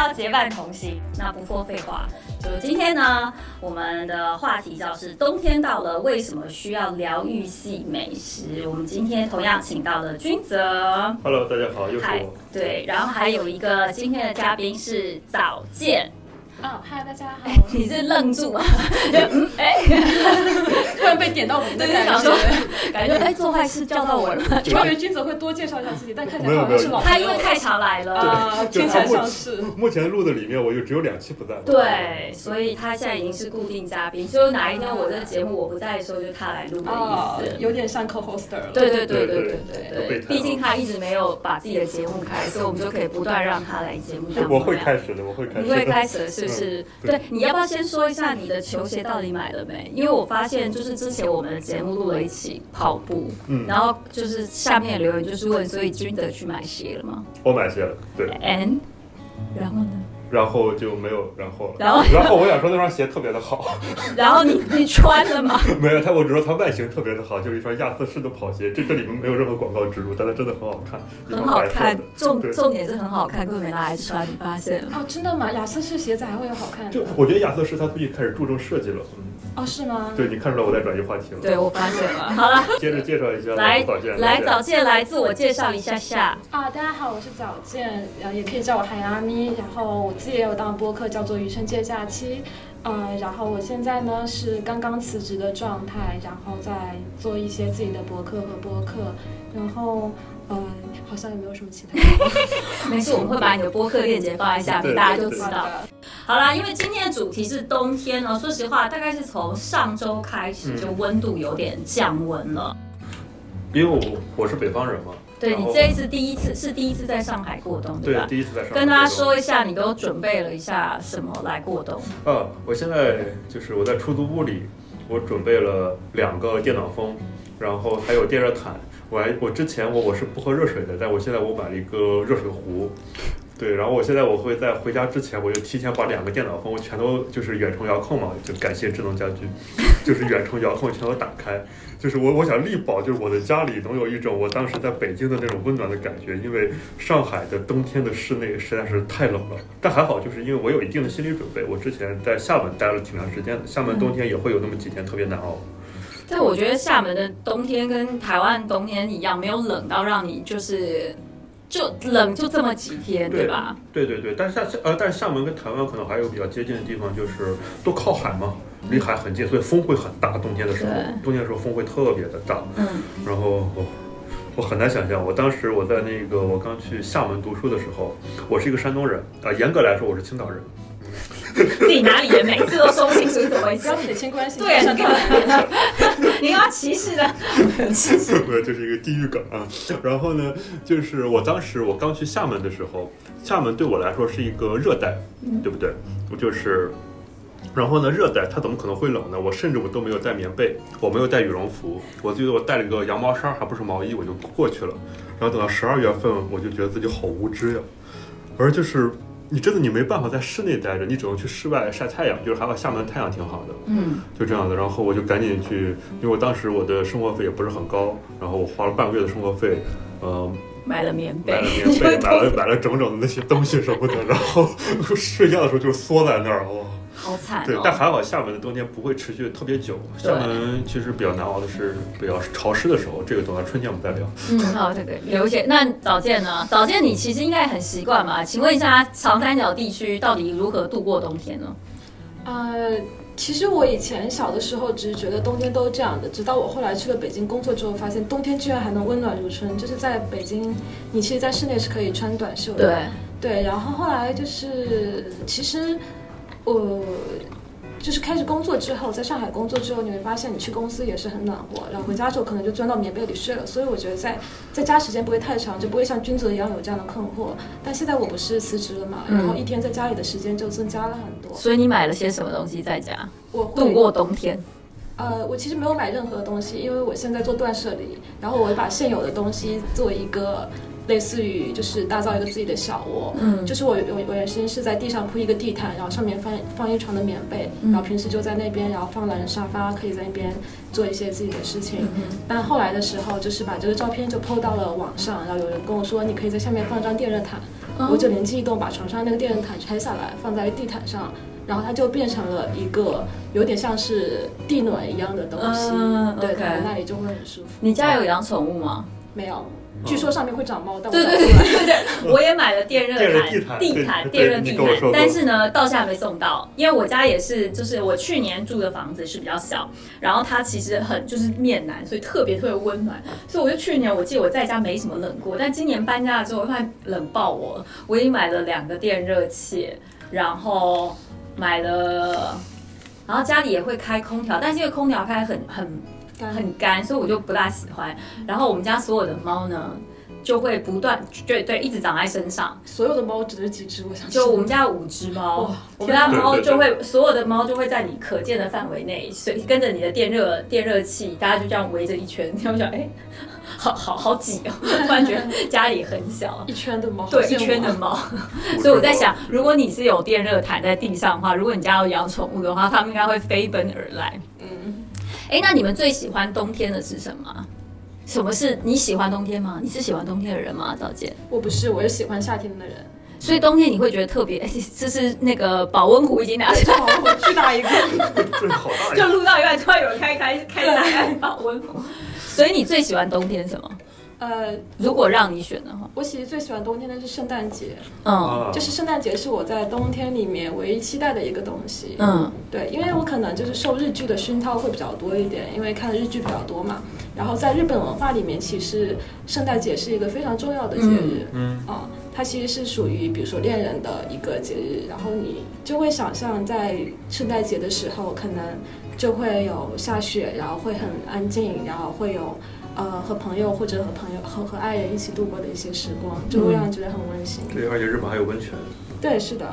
到结伴同行。那不说废话，就今天呢，我们的话题叫是冬天到了，为什么需要疗愈系美食？我们今天同样请到了君泽。Hello，大家好，又是嗨我。，对，然后还有一个今天的嘉宾是早见。啊，嗨，大家好。你是愣住啊？哎、突然被点到我们的感觉，感觉哎，做坏事叫到我了。我以为君泽会多介绍一下自己，但看起来好像是老他因为太常来了，听起来像是。目前录的里面，我就只有两期不在。对，所以他现在已经是固定嘉宾，就是哪一天我的节目我不在的时候，就他来录的意思。有点像 co-hoster 了。对对对对对对对，毕竟他一直没有把自己的节目开，所以我们就可以不断让他来节目上。我会开始的，我会开始。开始的是。不是？嗯对对，你要不要先说一下你的球鞋到底买了没？因为我发现就是之前我们的节目录了一起跑步，嗯然后就是下面留言就是问，所以君德去买鞋了吗我买鞋了，对，？And 然后呢？然后就没有然后了。然后 然后我想说那双鞋特别的好，然后你你穿了吗？没有它，我只说它外形特别的好，就是一双亚瑟士的跑鞋。这这里面没有任何广告植入，但它真的很好看，很好看的，重对重点是很好看，根本没拿来穿，你发现了？哦，真的吗？亚瑟士鞋子还会有好看的就？我觉得亚瑟士它最近开始注重设计了，嗯，哦，是吗？对你看出来我在转移话题了。对，我发现了。好了，接着介绍一下来早见，来早早见来自我介绍一下下。啊，大家好，我是早见，呃，也可以叫我海阿咪。然后我自己也有当播客，叫做《余生借假期》。呃，然后我现在呢是刚刚辞职的状态，然后在做一些自己的博客和播客。然后，呃，好像也没有什么其他的。没事，我们会把你的播客链接放在下面，大家就知道。好啦，因为今天的主题是冬天哦，说实话，大概是从上周开始就温度有点降温了。因为我我是北方人嘛，对你这一次第一次是第一次在上海过冬，对吧？对第一次在上海跟大家说一下，你都准备了一下什么来过冬？啊，我现在就是我在出租屋里，我准备了两个电脑风，然后还有电热毯。我还我之前我我是不喝热水的，但我现在我买了一个热水壶。对，然后我现在我会在回家之前，我就提前把两个电脑风，我全都就是远程遥控嘛，就感谢智能家居，就是远程遥控全都打开。就是我我想力保，就是我的家里能有一种我当时在北京的那种温暖的感觉，因为上海的冬天的室内实在是太冷了。但还好，就是因为我有一定的心理准备，我之前在厦门待了挺长时间的，厦门冬天也会有那么几天特别难熬。但我觉得厦门的冬天跟台湾冬天一样，没有冷到让你就是就冷就这么几天，对吧？对对对，但是厦呃，但是厦门跟台湾可能还有比较接近的地方，就是都靠海嘛，离海很近，所以风会很大。冬天的时候，冬天的时候风会特别的大。嗯，然后我我很难想象，我当时我在那个我刚去厦门读书的时候，我是一个山东人啊、严格来说我是青岛人。自己哪里人，每次都说不清楚是怎么回事不要。撇清关系。对你看，你要歧视的，歧视。对，这是一个地狱梗啊。然后呢，就是我当时我刚去厦门的时候，厦门对我来说是一个热带，对不对？我就是。然后呢，热带它怎么可能会冷呢？我甚至我都没有带棉被，我没有带羽绒服，我记得我带了一个羊毛衫，还不是毛衣，我就过去了。然后等到十二月份，我就觉得自己好无知呀。而就是你真的你没办法在室内待着，你只能去室外晒太阳，就是还好厦门太阳挺好的。嗯，就这样的，然后我就赶紧去，因为我当时我的生活费也不是很高，然后我花了半个月的生活费，呃，买了棉被，买了 棉被，买了买了整整的那些东西什么的，然后 睡觉的时候就缩在那儿，哇，好惨对，但哦。还好厦门的冬天不会持续特别久，厦门其实比较难熬的是比较潮湿的时候，这个等到春天我们再聊。嗯，好，对对刘姐，那早见呢？早见你其实应该很习惯嘛？请问一下，长三角地区到底如何度过冬天呢？呃，其实我以前小的时候只是觉得冬天都是这样的，直到我后来去了北京工作之后，发现冬天居然还能温暖如春。就是在北京，你其实，在室内是可以穿短袖的。对，对，然后后来就是，其实我。就是开始工作之后，在上海工作之后，你会发现你去公司也是很暖和，然后回家之后可能就钻到棉被里睡了。所以我觉得在在家时间不会太长，就不会像君泽一样有这样的困惑。但现在我不是辞职了嘛，然后一天在家里的时间就增加了很多。所以你买了些什么东西在家我会度过冬天？呃，我其实没有买任何东西，因为我现在做断舍离，然后我会把现有的东西做一个类似于就是打造一个自己的小窝。嗯就是我我我原先是在地上铺一个地毯，然后上面放放一床的棉被，嗯然后平时就在那边，然后放懒人沙发，可以在那边做一些自己的事情。嗯但后来的时候，就是把这个照片就 PO 到了网上，然后有人跟我说，你可以在下面放一张电热毯。嗯我就灵机一动，把床上那个电热毯拆下来，放在地毯上，然后它就变成了一个有点像是地暖一样的东西。嗯对那里就会很舒服。你家有养宠物吗？没有？据说上面会长猫，但我对找不出来。对对对对，我也买了电热毯、地毯电热地毯但是呢，到现在还没送到，因为我家也是，就是我去年住的房子是比较小，然后它其实很就是面南，所以特别特别温暖，所以我就去年我记得我在家没什么冷过，但今年搬家了之后，我发现冷爆我了，我已经买了两个电热器，然后买了。然后家里也会开空调，但是因为空调开很很干很干，所以我就不大喜欢。然后我们家所有的猫呢，就会不断对对一直长在身上。所有的猫只是几只，我想就我们家有五只猫，我们家猫就会所有的猫就会在你可见的范围内，随跟着你的电热电热器，大家就这样围着一圈。你有没有想，哎，好好好挤哦！突然觉得家里很小。一圈的猫，对，一。圈的猫，所以我在想，如果你是有电热毯在地上的话，如果你家有养宠物的话，它们应该会飞奔而来。嗯，哎，那你们最喜欢冬天的是什么？什么是你喜欢冬天吗？你是喜欢冬天的人吗？赵姐，我不是，我是喜欢夏天的人。所以冬天你会觉得特别，哎这是那个保温壶已经拿出来，好，我去打一个。这好大就呀！录到一半，突然有人开开开打开保温壶。所以你最喜欢冬天什么？呃，如果让你选的话，我其实最喜欢冬天的是圣诞节，嗯啊就是圣诞节是我在冬天里面唯一期待的一个东西。嗯对，因为我可能就是受日剧的熏陶会比较多一点，因为看日剧比较多嘛。然后在日本文化里面，其实圣诞节是一个非常重要的节日。嗯啊、它其实是属于比如说恋人的一个节日，然后你就会想象在圣诞节的时候，可能就会有下雪，然后会很安静，然后会有呃和朋友或者和朋友和和爱人一起度过的一些时光，就会让人觉得很温馨。对，而且日本还有温泉。对，是的。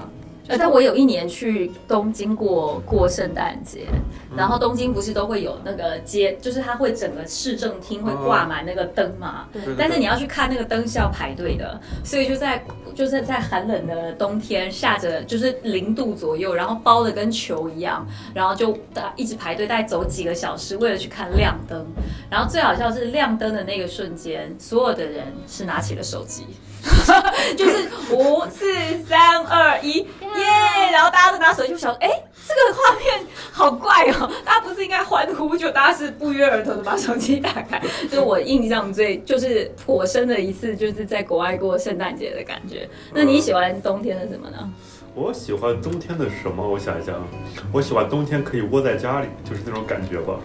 呃，但我有一年去东京过过圣诞节，然后东京不是都会有那个街，就是它会整个市政厅会挂满那个灯嘛，但是你要去看那个灯是要排队的，所以就在就是在寒冷的冬天，下着就是零度左右，然后包的跟球一样，然后就大一直排队，大概走几个小时，为了去看亮灯。然后最好笑是亮灯的那个瞬间，所有的人是拿起了手机。就是五四三二一，耶！然后大家都拿手机，就想，哎、这个画面好怪哦，大家不是应该欢呼，就大家是不约而同的把手机打开。就是我印象最就是颇深的一次，就是在国外过圣诞节的感觉。那你喜欢冬天的什么呢？我喜欢冬天的什么？我想一想，我喜欢冬天可以窝在家里，就是那种感觉吧。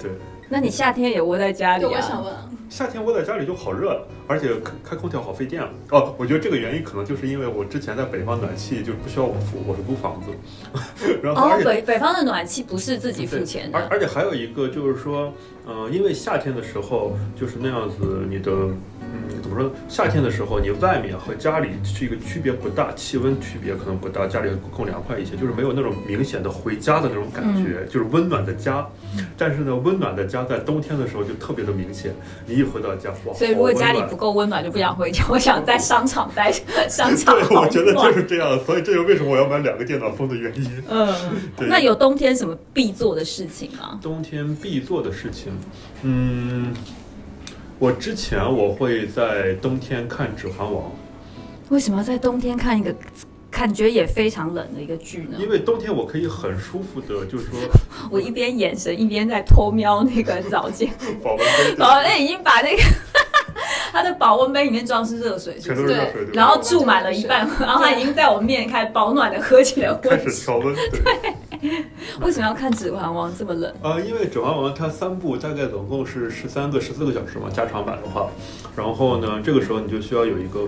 对，那你夏天也窝在家里对，我想啊？夏天窝在家里就好热，而且开开空调好费电啊。哦，我觉得这个原因可能就是因为我之前在北方暖气就不需要我付，我是租房子，然后哦而，且北北方的暖气不是自己付钱的，而而且还有一个就是说，嗯、因为夏天的时候就是那样子，你的嗯怎么说？夏天的时候，你外面和家里是一个区别不大，气温区别可能不大，家里更凉快一些，就是没有那种明显的回家的那种感觉，就是温暖的家。但是呢，温暖的家在冬天的时候就特别的明显，你一回到家，哇，所以如果家里不够温暖，就不想回家，我想在商场待，商场对，我觉得就。是这样，所以这就是为什么我要买两个电脑风的原因。嗯，对那有冬天什么必做的事情吗？冬天必做的事情，嗯，我之前我会在冬天看《指环王。为什么要在冬天看一个感觉也非常冷的一个剧呢》，？因为冬天我可以很舒服的，就是说 我一边眼神一边在偷瞄那个早间，保温杯保温杯已经把那个 他的保温杯里面装的是热水，全？都是热水，对然后注满了一半，然后他已经在我面前开始保暖的喝起了开。始调温，对，为什么要看《指环王》这么冷？呃，因为《指环王》它三部大概总共是十三个、十四个小时嘛，加长版的话，然后呢，这个时候你就需要有一个，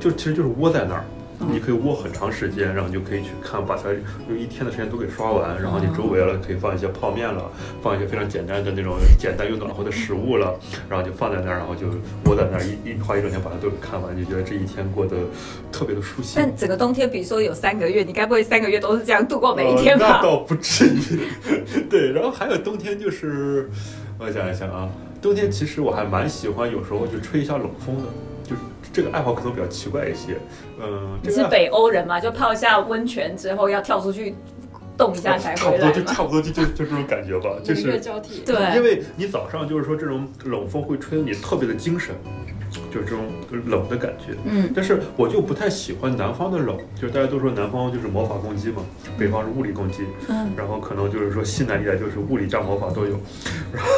就其实就是窝在那儿。你可以窝很长时间，然后你就可以去看，把它用一天的时间都给刷完。然后你周围了可以放一些泡面了，放一些非常简单的那种简单又暖和的食物了，然后就放在那儿，然后就窝在那儿一一花一整天把它都给看完，就觉得这一天过得特别的舒心。但整个冬天，比如说有三个月，你该不会三个月都是这样度过每一天呃、那？倒不至于。对，然后还有冬天，就是我想一想啊，冬天其实我还蛮喜欢，有时候就吹一下冷风的，就是这个爱好可能比较奇怪一些。嗯、这个你是北欧人嘛？就泡一下温泉之后要跳出去动一下才差不多就？差不多就就就这种感觉吧，就是交替。对因为你早上就是说这种冷风会吹得你特别的精神。就是这种冷的感觉。嗯但是我就不太喜欢南方的冷，就是大家都说南方就是魔法攻击嘛，北方是物理攻击，嗯然后可能就是说西南一带就是物理加魔法都有，然 后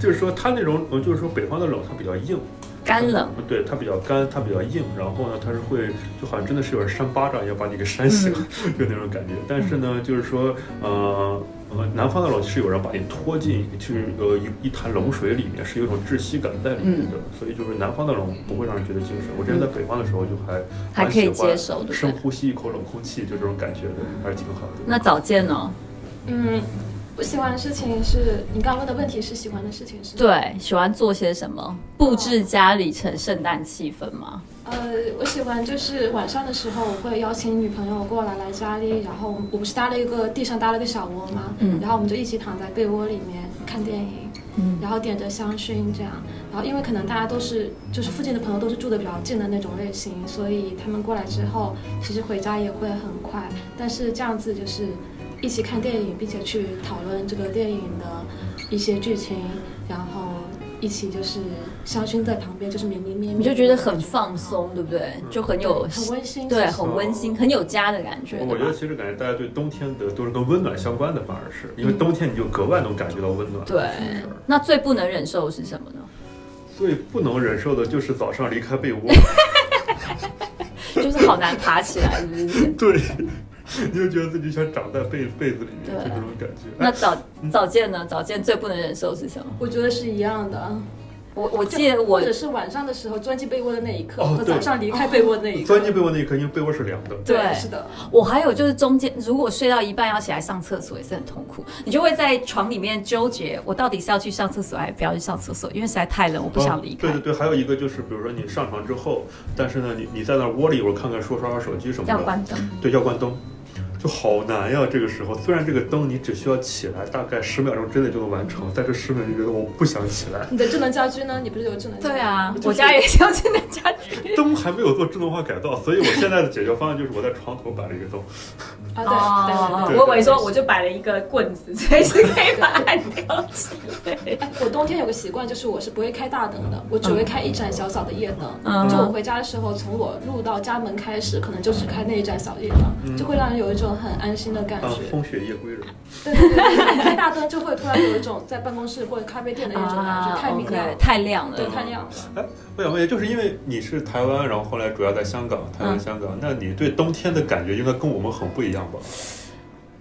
就是说它那种，呃就是说北方的冷它比较硬，干冷，对，它比较干，它比较硬，然后呢，它是会就好像真的是有人扇巴掌一样把你给扇醒，就那种感觉。但是呢，就是说，呃呃，南方的冷是有人把你拖进去呃一一潭冷水里面，是有一种窒息感在里面的，所以就是南方的冷不会让人觉得精神。我之前在北方的时候就还还可以蛮喜欢接受对不对深呼吸一口冷空气，就这种感觉的，还是挺好的。那早见呢？嗯，我喜欢的事情是你刚刚问的问题是喜欢的事情是？。对，喜欢做些什么？布置家里成圣诞气氛吗？呃，我喜欢就是晚上的时候，我会邀请女朋友过来来家里，然后我不是搭了一个地上搭了个小窝吗，嗯然后我们就一起躺在被窝里面看电影，嗯然后点着香薰这样，然后因为可能大家都是就是附近的朋友都是住的比较近的那种类型，所以他们过来之后，其实回家也会很快，但是这样子就是一起看电影，并且去讨论这个电影的一些剧情，然后一起就是香薰在旁边，就是绵绵你就觉得很放松，对不对？就很有很温馨，对，很温馨，很有家的感觉。我觉得其实感觉大家对冬天的都是跟温暖相关的，反而是因为冬天你就格外能感觉到温暖。对，那最不能忍受的是什么呢？最不能忍受的就是早上离开被窝，就是好难爬起来，是不是？对，你就觉得自己想长在被被子里面，就这种感觉。哎那早早见呢？早见最不能忍受是什么？我觉得是一样的。我我记得我或者是晚上的时候钻进被窝的那一刻，和早上离开被窝的那一刻。钻进被窝那一刻，因为被窝是凉的。对是的，我还有就是中间如果睡到一半要起来上厕所也是很痛苦，你就会在床里面纠结，我到底是要去上厕所还是不要去上厕所，因为实在太冷，我不想离开。哦对对对，还有一个就是，比如说你上床之后，但是呢，你你在那窝里一会儿看看书、刷刷手机什么的，要关灯。对，要关灯，就好难呀。这个时候，虽然这个灯你只需要起来大概十秒钟之内就能完成，但这十秒就觉得我不想起来。你的智能家居呢？你不是有智能家居？对啊，就是我家也需要智能家居。灯还没有做智能化改造，所以我现在的解决方案就是我在床头摆了一个灯。啊，对对我以为说我就摆了一个棍子，随时可以把它按掉起来。对。我冬天有个习惯，就是我是不会开大灯的，我只会开一盏小小的夜灯。嗯就我回家的时候，从我入到家门开始，可能就只开那一盏小夜灯，就会让人有一种很安心的感啊，觉。风雪夜归人。对对对，开大灯就会突然有一种在办公室或者咖啡店的那种感觉，太明亮太亮了。对，太亮了。哎，我想问一下，就是因为你是台湾，然后后来主要在香港，台湾、嗯香港，那你对冬天的感觉应该跟我们很不一样吧？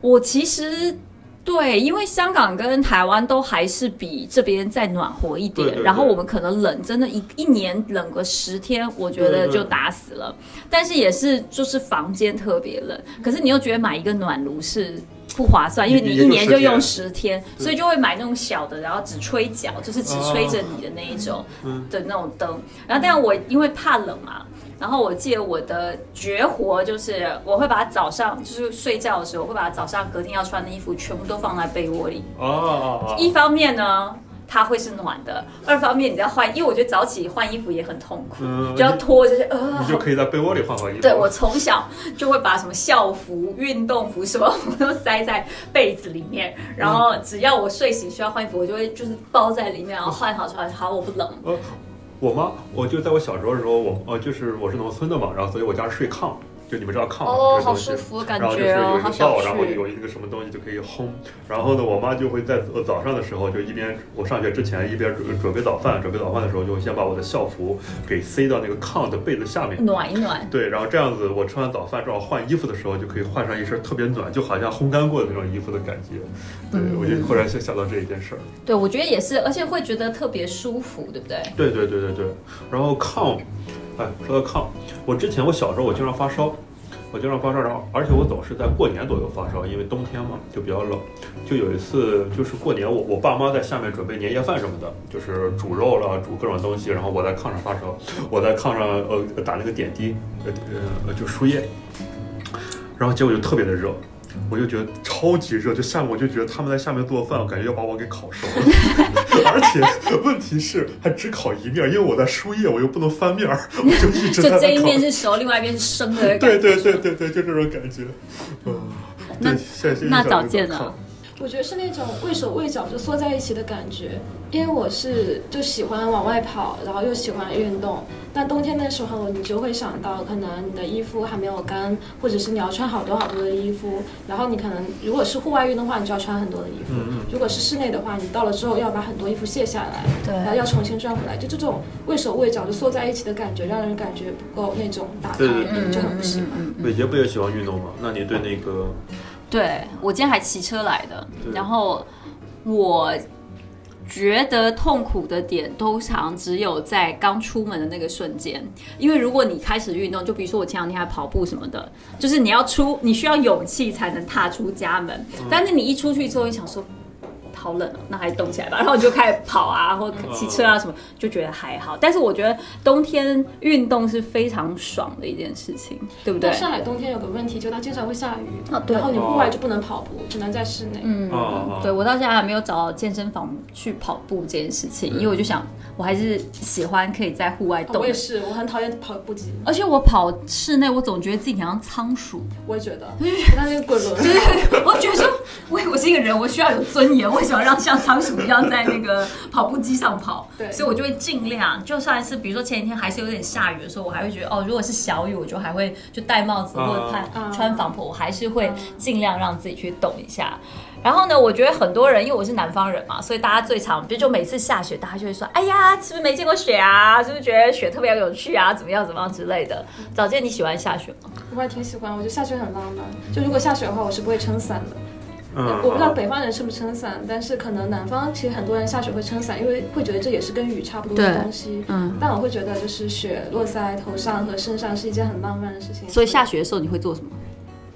我其实对，因为香港跟台湾都还是比这边再暖和一点，对对对然后我们可能冷，真的一一年冷个十天，我觉得就打死了。但是也是就是房间特别冷，可是你又觉得买一个暖炉是。不划算，因为你一年就10天用十天，所以就会买那种小的，然后只吹脚，就是只吹着你的那一种嗯的那种灯。然后，但我因为怕冷嘛，然后我记得我的绝活就是，我会把早上就是睡觉的时候，我会把早上隔天要穿的衣服全部都放在被窝里。啊啊啊！一方面呢，它会是暖的；二方面你要换，因为我觉得早起换衣服也很痛苦，嗯就要脱，就是呃你。就可以在被窝里换好衣服。对我从小就会把什么校服、运动服什么我都塞在被子里面，然后只要我睡醒需要换衣服，我就会就是包在里面，然后换好穿好，我不冷。呃，我妈，我就在我小时候的时候，我呃就是我是农村的嘛，然后所以我家是睡炕，就你们知道炕吗？哦，好这个东西舒服的感然后就是有一个灶，然后去。有一个什么东西就可以烘。然后呢，我妈就会在呃早上的时候，就一边我上学之前一边准准备早饭，准备早饭的时候就会先把我的校服给塞到那个炕的被子下面。暖一暖，对，然后这样子，我吃完早饭正好换衣服的时候，就可以换上一身特别暖，就好像烘干过的那种衣服的感觉。对，嗯我就忽然想想到这一件事儿。对我觉得也是，而且会觉得特别舒服，对不对？对对对对对，然后炕，说到炕，我之前我小时候我经常发烧，我经常发烧，然后而且我总是在过年左右发烧，因为冬天嘛就比较冷。就有一次就是过年我我爸妈在下面准备年夜饭什么的，就是煮肉了，煮各种东西，然后我在炕上发烧，我在炕上呃打那个点滴，呃呃就输液，然后结果就特别的热。我就觉得超级热，就下面我就觉得他们在下面做饭，我感觉要把我给烤熟了。而且问题是还只烤一面，因为我在输液，我又不能翻面儿，我就一直 就这一。面是熟，另外一边是生的。对对对对对，就这种感觉。嗯，那对，现在那早见呢？我觉得是那种畏手畏脚就缩在一起的感觉，因为我是就喜欢往外跑，然后又喜欢运动。那冬天的时候，你就会想到，可能你的衣服还没有干，或者是你要穿好多好多的衣服。然后你可能如果是户外运动的话，你就要穿很多的衣服；如果是室内的话，你到了之后要把很多衣服卸下来，对，然后要重新穿回来。就这种畏手畏脚就缩在一起的感觉，让人感觉不够那种打开，就很不喜欢。伟杰不也喜欢运动吗？那你对那个？对我今天还骑车来的，然后我觉得痛苦的点通常只有在刚出门的那个瞬间，因为如果你开始运动，就比如说我前两天还跑步什么的，就是你要出，你需要勇气才能踏出家门，但是你一出去之后，你想说。好冷哦，那还是动起来吧。然后你就开始跑啊，或骑车啊什么，就觉得还好。但是我觉得冬天运动是非常爽的一件事情，对不对？上海冬天有个问题，就它经常会下雨，然后你户外就不能跑步，只能在室内。嗯，对我到现在还没有找到健身房去跑步这件事情，因为我就想，我还是喜欢可以在户外动。我也是，我很讨厌跑步机，而且我跑室内，我总觉得自己像仓鼠。我也觉得，那那个滚轮，对，我觉得说，我我是一个人，我需要有尊严，为什么？要让像仓鼠一样在那个跑步机上跑，对，所以我就会尽量，就算是比如说前几天还是有点下雨的时候，我还会觉得哦，如果是小雨，我就还会就戴帽子或者穿穿防泼，我还是会尽量让自己去动一下。然后呢，我觉得很多人因为我是南方人嘛，所以大家最常，比如就每次下雪，大家就会说，哎呀，是不是没见过雪啊？是不是觉得雪特别有趣啊？怎么样怎么样之类的。早见你喜欢下雪吗？我还挺喜欢，我觉得下雪很浪漫。就如果下雪的话，我是不会撑伞的。我不知道北方人撑不撑伞，但是可能南方其实很多人下雪会撑伞，因为会觉得这也是跟雨差不多的东西。嗯，但我会觉得就是雪落在头上和身上是一件很浪漫的事情。所以下雪的时候你会做什么？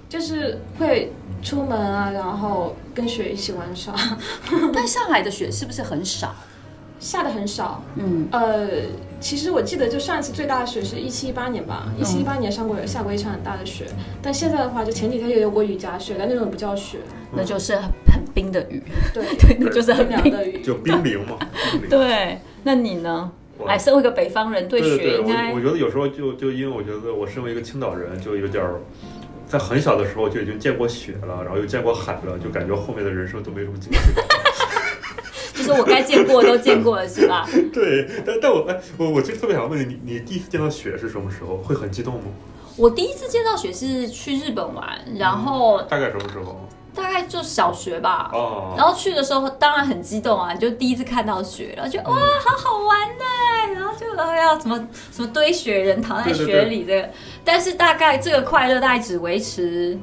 就是会出门啊，然后跟雪一起玩耍。但上海的雪是不是很少？下的很少，嗯，呃，其实我记得就上一次最大的雪是一七一八年吧，一七一八年上过下过一场很大的雪，但现在的话，就前几天也有过雨夹雪，但那种不叫雪，那就是很冰的雨，对 对，那就是很冰。的雨，就冰凌嘛。对，那你呢？哎，身为一个北方人，对雪应该，我觉得有时候就就因为我觉得我身为一个青岛人，就有点儿，在很小的时候就已经见过雪了，然后又见过海了，就感觉后面的人生都没什么惊喜。就是我该见过都见过了，是吧？对，但但我哎，我我其实特别想问你，你你第一次见到雪是什么时候？会很激动吗？我第一次见到雪是去日本玩，然后大概什么时候？大概就小学吧。哦。然后去的时候当然很激动啊，就第一次看到雪，然后就哇，好好玩呢。然后就要什么什么堆雪人躺在雪里这个，但是大概这个快乐大概只维持。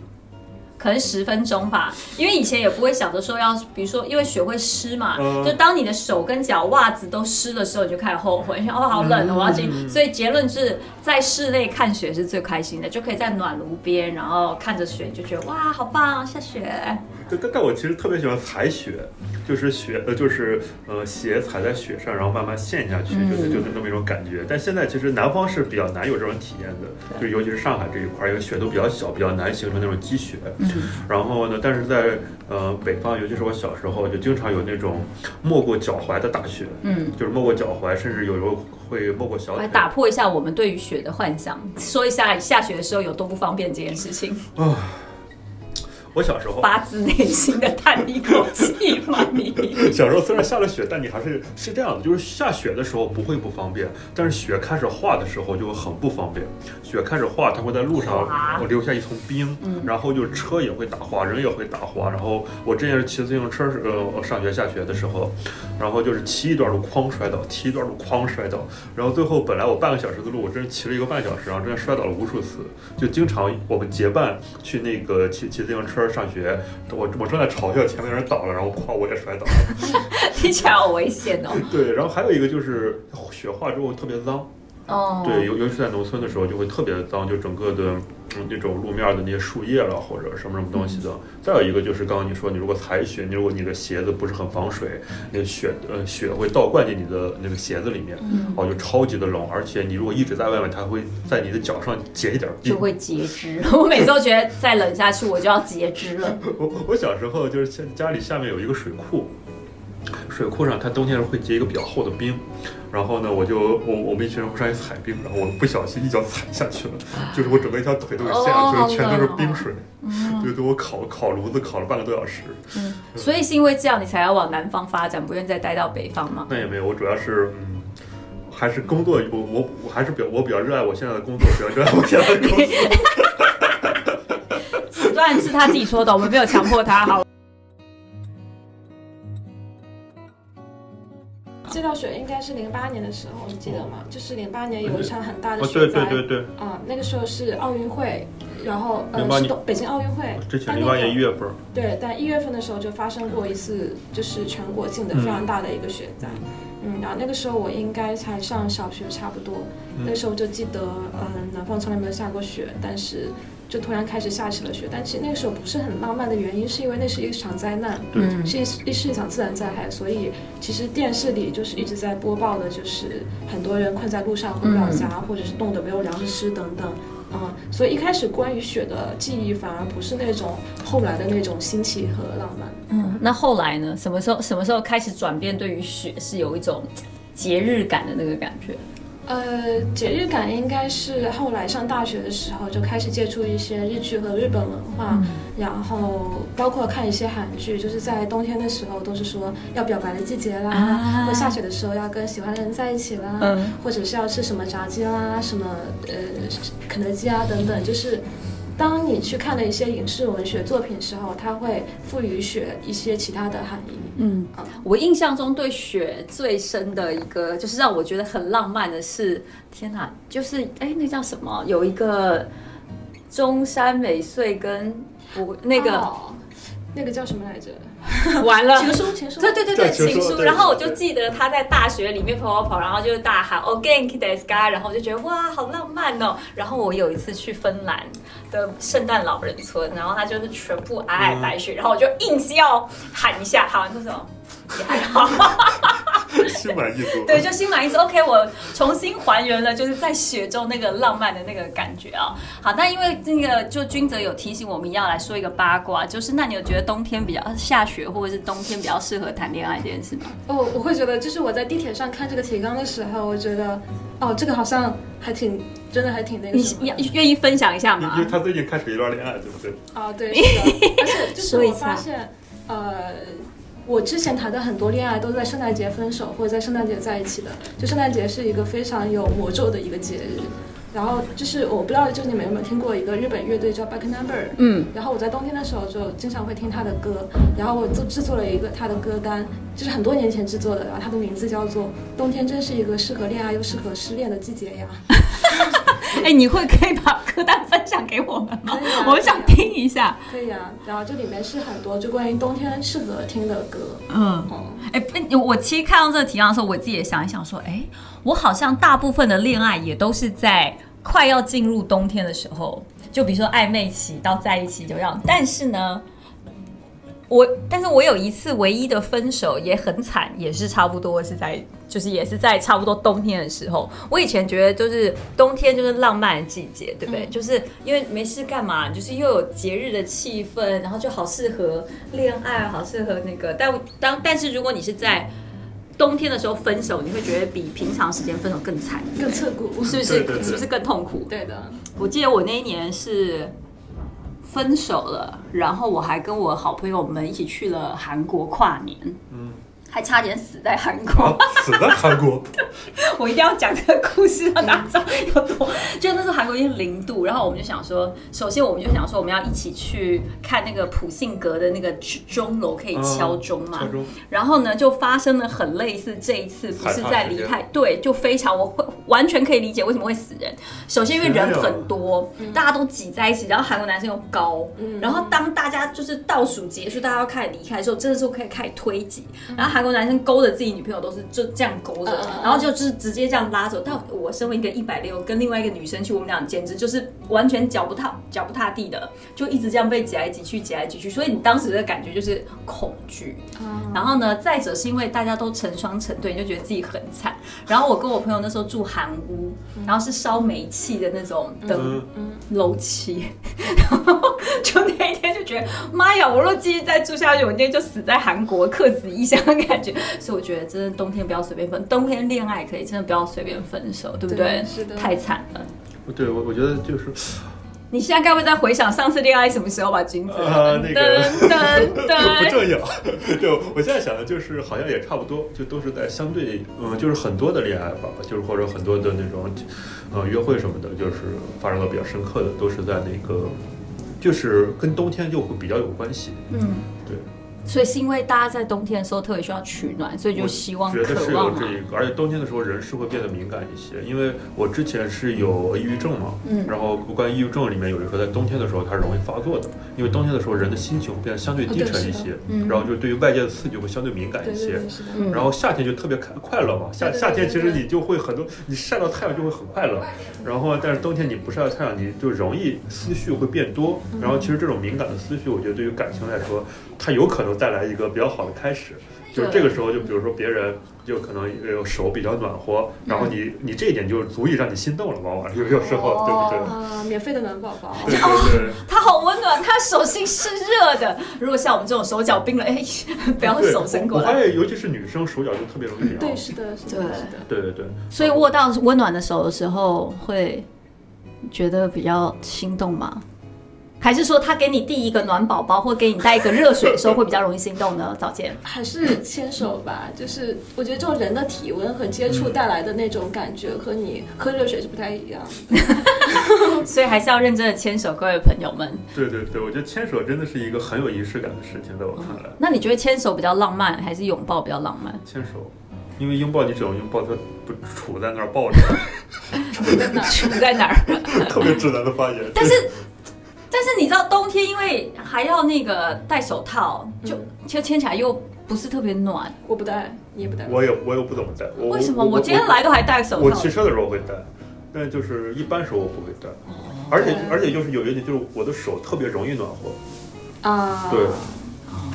可能十分钟吧，因为以前也不会想着说要，比如说因为雪会湿嘛，就当你的手跟脚、袜子都湿的时候，你就开始后悔，想哦好冷哦，我要进。所以结论是在室内看雪是最开心的，就可以在暖炉边，然后看着雪，就觉得哇好棒，下雪。但但我其实特别喜欢踩雪，就是雪呃就是呃鞋踩在雪上，然后慢慢陷下去，就是就是那么一种感觉。但现在其实南方是比较难有这种体验的，就尤其是上海这一块，因为雪都比较小，比较难形成那种积雪。然后呢，但是在呃北方，尤其是我小时候，就经常有那种没过脚踝的大雪，嗯，就是没过脚踝，甚至有时候会没过小腿。来打破一下我们对于雪的幻想，说一下下雪的时候有多不方便这件事情。啊。我小时候发自内心的叹一口气嘛，你 小时候虽然下了雪，但你还是是这样的，就是下雪的时候不会不方便，但是雪开始化的时候就会很不方便。雪开始化，它会在路上我留下一层冰，然后就是车也会打滑，人也会打滑。然后我之前是骑自行车，呃，上学下学的时候，然后就是骑一段路哐摔倒，骑一段路哐摔倒，然后最后本来我半个小时的路，我真是骑了一个半小时，然后真的摔倒了无数次。就经常我们结伴去那个骑骑自行车。上学，我我正在嘲笑前面人倒了，然后夸我也摔倒了，听起来好危险哦。对，然后还有一个就是雪化之后特别脏。哦。对，尤尤其是在农村的时候就会特别的脏，就整个的。那种路面的那些树叶了，或者什么什么东西的。再有一个就是刚刚你说，你如果踩雪，你如果你的鞋子不是很防水，那雪呃雪会倒灌进你的那个鞋子里面，哦就超级的冷。而且你如果一直在外面，它会在你的脚上结一点冰就会截肢。我每次都觉得再冷下去我就要截肢了。我我小时候就是家里下面有一个水库。水库上它冬天时候会结一个比较厚的冰，然后呢，我就我我们一群人会上去踩冰，然后我不小心一脚踩下去了，就是我整个一条腿都给陷下去全都是冰水，对对，我烤烤炉子烤了半个多小时。嗯所以是因为这样你才要往南方发展，不愿意再待到北方吗？那也没有，我主要是嗯。还是工作，我我我还是比较我比较热爱我现在的工作，比较热爱我现在的工作。此段是他自己说的，我们没有强迫他。好，这道雪应该是零八年的时候，你记得吗？就是零八年有一场很大的哦，对雪灾。对对对，啊、那个时候是奥运会，然后呃是东北京奥运会。之前零八年一月份，对，但一月份的时候就发生过一次，就是全国性的非常大的一个雪灾。嗯，然后那个时候我应该才上小学差不多，嗯那时候就记得，嗯，南方从来没有下过雪，但是就突然开始下起了雪。但其实那个时候不是很浪漫的原因，是因为那是一场灾难，嗯是一是一场自然灾害，所以其实电视里就是一直在播报的，就是很多人困在路上回不了家，或者是冻得没有粮食吃等等。嗯，所以一开始关于雪的记忆反而不是那种后来的那种新奇和浪漫。嗯，那后来呢？什么时候什么时候开始转变？对于雪是有一种节日感的那个感觉？呃，节日感应该是后来上大学的时候就开始接触一些日剧和日本文化，然后包括看一些韩剧，就是在冬天的时候都是说要表白的季节啦，啊或下雪的时候要跟喜欢的人在一起啦，嗯或者是要吃什么炸鸡啦，什么呃肯德基啊等等，就是。当你去看了一些影视文学作品时候，它会赋予雪一些其他的含义。嗯，我印象中对雪最深的一个，就是让我觉得很浪漫的是，天哪，就是哎，那叫什么？有一个中山美穗跟不那个、哦那个叫什么来着？完了，情书，情书。对对对对，情情书。然后我就记得他在大学里面跑跑跑，然后就大喊 o g a n k i d e s k a 然后我就觉得哇，好浪漫哦。然后我有一次去芬兰的圣诞老人村，然后他就是全部皑皑白雪，然后我就硬是要喊一下，喊完这种也还好。心满意足。对，就心满意足。OK，我重新还原了就是在雪中那个浪漫的那个感觉啊。好，那因为那个就君泽有提醒我们要来说一个八卦，就是那你有觉得冬天比较下雪，或者是冬天比较适合谈恋爱这件事吗？哦，我会觉得，就是我在地铁上看这个提纲的时候，我觉得，哦，这个好像还挺，真的还挺那个你什么的。要愿意分享一下因吗为？他最近开始一段恋爱，对不对？哦，对，是的，而且就是我发现，呃，我之前谈的很多恋爱都是在圣诞节分手，或者在圣诞节在一起的。就圣诞节是一个非常有魔咒的一个节日。然后就是我不知道，就是你们有没有听过一个日本乐队叫 Back Number？嗯，然后我在冬天的时候就经常会听他的歌，然后我就制作了一个他的歌单，就是很多年前制作的，然后他的名字叫做《冬天真是一个适合恋爱又适合失恋的季节呀》。哎、你会可以把歌单分享给我们吗？我想听一下。可以啊，然后这里面是很多就关于冬天适合听的歌。嗯。哦，哎、不我其实看到这个提纲的时候，我自己也想一想，说，哎、我好像大部分的恋爱也都是在快要进入冬天的时候，就比如说暧昧期到在一起就这样。但是呢，我但是我有一次唯一的分手也很惨，也是差不多是在就是也是在差不多冬天的时候。我以前觉得就是冬天就是浪漫的季节，对不对？嗯就是因为没事干嘛，就是又有节日的气氛，然后就好适合恋爱，好适合那个。但当但是如果你是在冬天的时候分手，你会觉得比平常时间分手更惨，更彻骨。是不是？对对对是不是更痛苦？对的，我记得我那一年是分手了，然后我还跟我好朋友们一起去了韩国跨年，嗯，还差点死在韩国。啊，死在韩国，我一定要讲这个故事，让大家知道有多。就那时候韩国已经零度，然后我们就想说，首先我们就想说，我们要一起去看那个普信阁的那个钟楼，可以敲钟嘛。敲钟然后呢，就发生了很类似这一次，不是在离害开，对，就非常我会完全可以理解为什么会死人。首先因为人很多，大家都挤在一起，然后韩国男生又高，然后当大家就是倒数结束，大家要开始离开的时候，真的是可以开始推挤，然后韩国男生勾着自己女朋友都是就这样勾着，嗯嗯嗯然后就就是直接这样拉走。但我身为一个一百六，跟另外一个女生去，我们俩简直就是完全脚不踏脚不踏地的，就一直这样被挤来挤去，挤来挤去，所以你当时的感觉就是恐惧。然后呢，再者是因为大家都成双成对，你就觉得自己很惨。然后我跟我朋友那时候住韩屋，然后是烧煤气的那种灯楼梯，然后就那一天就觉得，妈呀！我若继续再住下去，我今天就死在韩国，客死异乡的感觉。所以我觉得，真的冬天不要随便分，冬天恋爱可以，真的不要随便分手，对不对？是的，太惨了。对，我我觉得就是。你现在该不会在回想上次恋爱什么时候吧，君子？啊，那个噔 噔不重要。对，我现在想的就是，好像也差不多，就都是在相对，嗯，就是很多的恋爱吧，就是或者很多的那种，呃，约会什么的，就是发生的比较深刻的，都是在那个，就是跟冬天就会比较有关系。嗯，对。所以是因为大家在冬天的时候特别需要取暖，所以就希望觉得是有这一个，而且冬天的时候人是会变得敏感一些。因为我之前是有抑郁症嘛，嗯，然后关于抑郁症里面有人说，在冬天的时候它是容易发作的，因为冬天的时候人的心情会变得相对低沉一些，嗯。然后就对于外界的刺激会相对敏感一些。嗯。然后夏天就特别快快乐嘛，夏夏天其实你就会很多，你晒到太阳就会很快乐，然后但是冬天你不晒到太阳，你就容易思绪会变多。然后其实这种敏感的思绪，我觉得对于感情来说，它有可能带来一个比较。好的开始，就是这个时候，就比如说别人就可能有手比较暖和，然后你你这一点就足以让你心动了，往往有有时候，对不对？啊，免费的暖宝宝，对对对，他好温暖，他手心是热的。如果像我们这种手脚冰冷，哎，不要手伸过来。我发现，尤其是女生手脚就特别容易凉。对，是的，是的，对对对。所以握到温暖的手的时候，会觉得比较心动吗？还是说他给你递一个暖宝宝，或给你带一个热水的时候，会比较容易心动呢？早见还是牵手吧，就是我觉得这种人的体温和接触带来的那种感觉，和你喝热水是不太一样。所以还是要认真的牵手，各位朋友们。对对对，我觉得牵手真的是一个很有仪式感的事情，在我看来。那你觉得牵手比较浪漫，还是拥抱比较浪漫？牵手，因为拥抱你只能拥抱他不杵在那儿抱着。杵在哪儿？杵在哪儿？特别直男的发言。但是。但是你知道冬天因为还要那个戴手套，就就牵起来又不是特别暖。我不戴，你也不戴。我也我也不怎么戴。为什么？我今天来都还戴手套。我骑车的时候会戴，但就是一般时候我不会戴。而且而且就是有一点，就是我的手特别容易暖和。啊。对。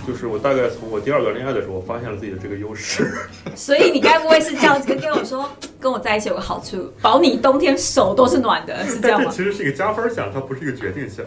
就是我大概从我第二段恋爱的时候，我发现了自己的这个优势。所以你该不会是这样子跟我说，跟我在一起有个好处，保你冬天手都是暖的，是这样吗？其实是一个加分项，它不是一个决定项。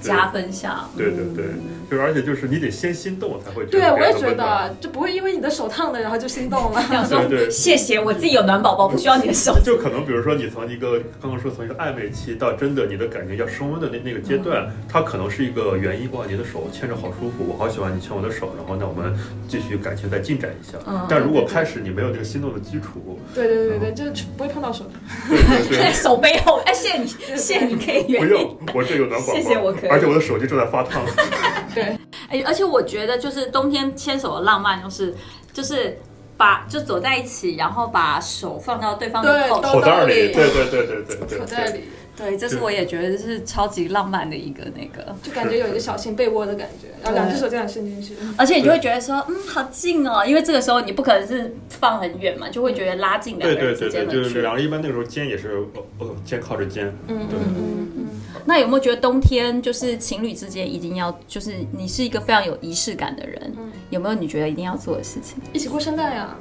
加分项，对对对，就是而且就是你得先心动才会。对，我也觉得，就不会因为你的手烫的，然后就心动了。对对，谢谢，我自己有暖宝宝，不需要你的手。就可能比如说你从一个刚刚说从一个暧昧期到真的你的感情要升温的那那个阶段，它可能是一个原因。哇，你的手牵着好舒服，我好喜欢你牵我的手，然后那我们继续感情再进展一下。但如果开始你没有那个心动的基础，对对对对，就不会碰到手。对 手背后，哎，谢谢你，谢谢你可以原不用，我这有暖宝宝，谢谢我可以。而且我的手机正在发烫。对，哎，而且我觉得就是冬天牵手的浪漫，就是就是把就走在一起，然后把手放到对方的口袋里，对对对对对，口袋里。对，这是我也觉得是超级浪漫的一个那个，就感觉有一个小型被窝的感觉，然后两只手这样伸进去，而且你就会觉得说，嗯，好近哦，因为这个时候你不可能是放很远嘛，就会觉得拉近两个人之间的距离。就是两个人一般那个时候肩也是，呃，肩靠着肩。嗯嗯嗯嗯。那有没有觉得冬天就是情侣之间一定要，就是你是一个非常有仪式感的人，有没有你觉得一定要做的事情？一起过圣诞呀？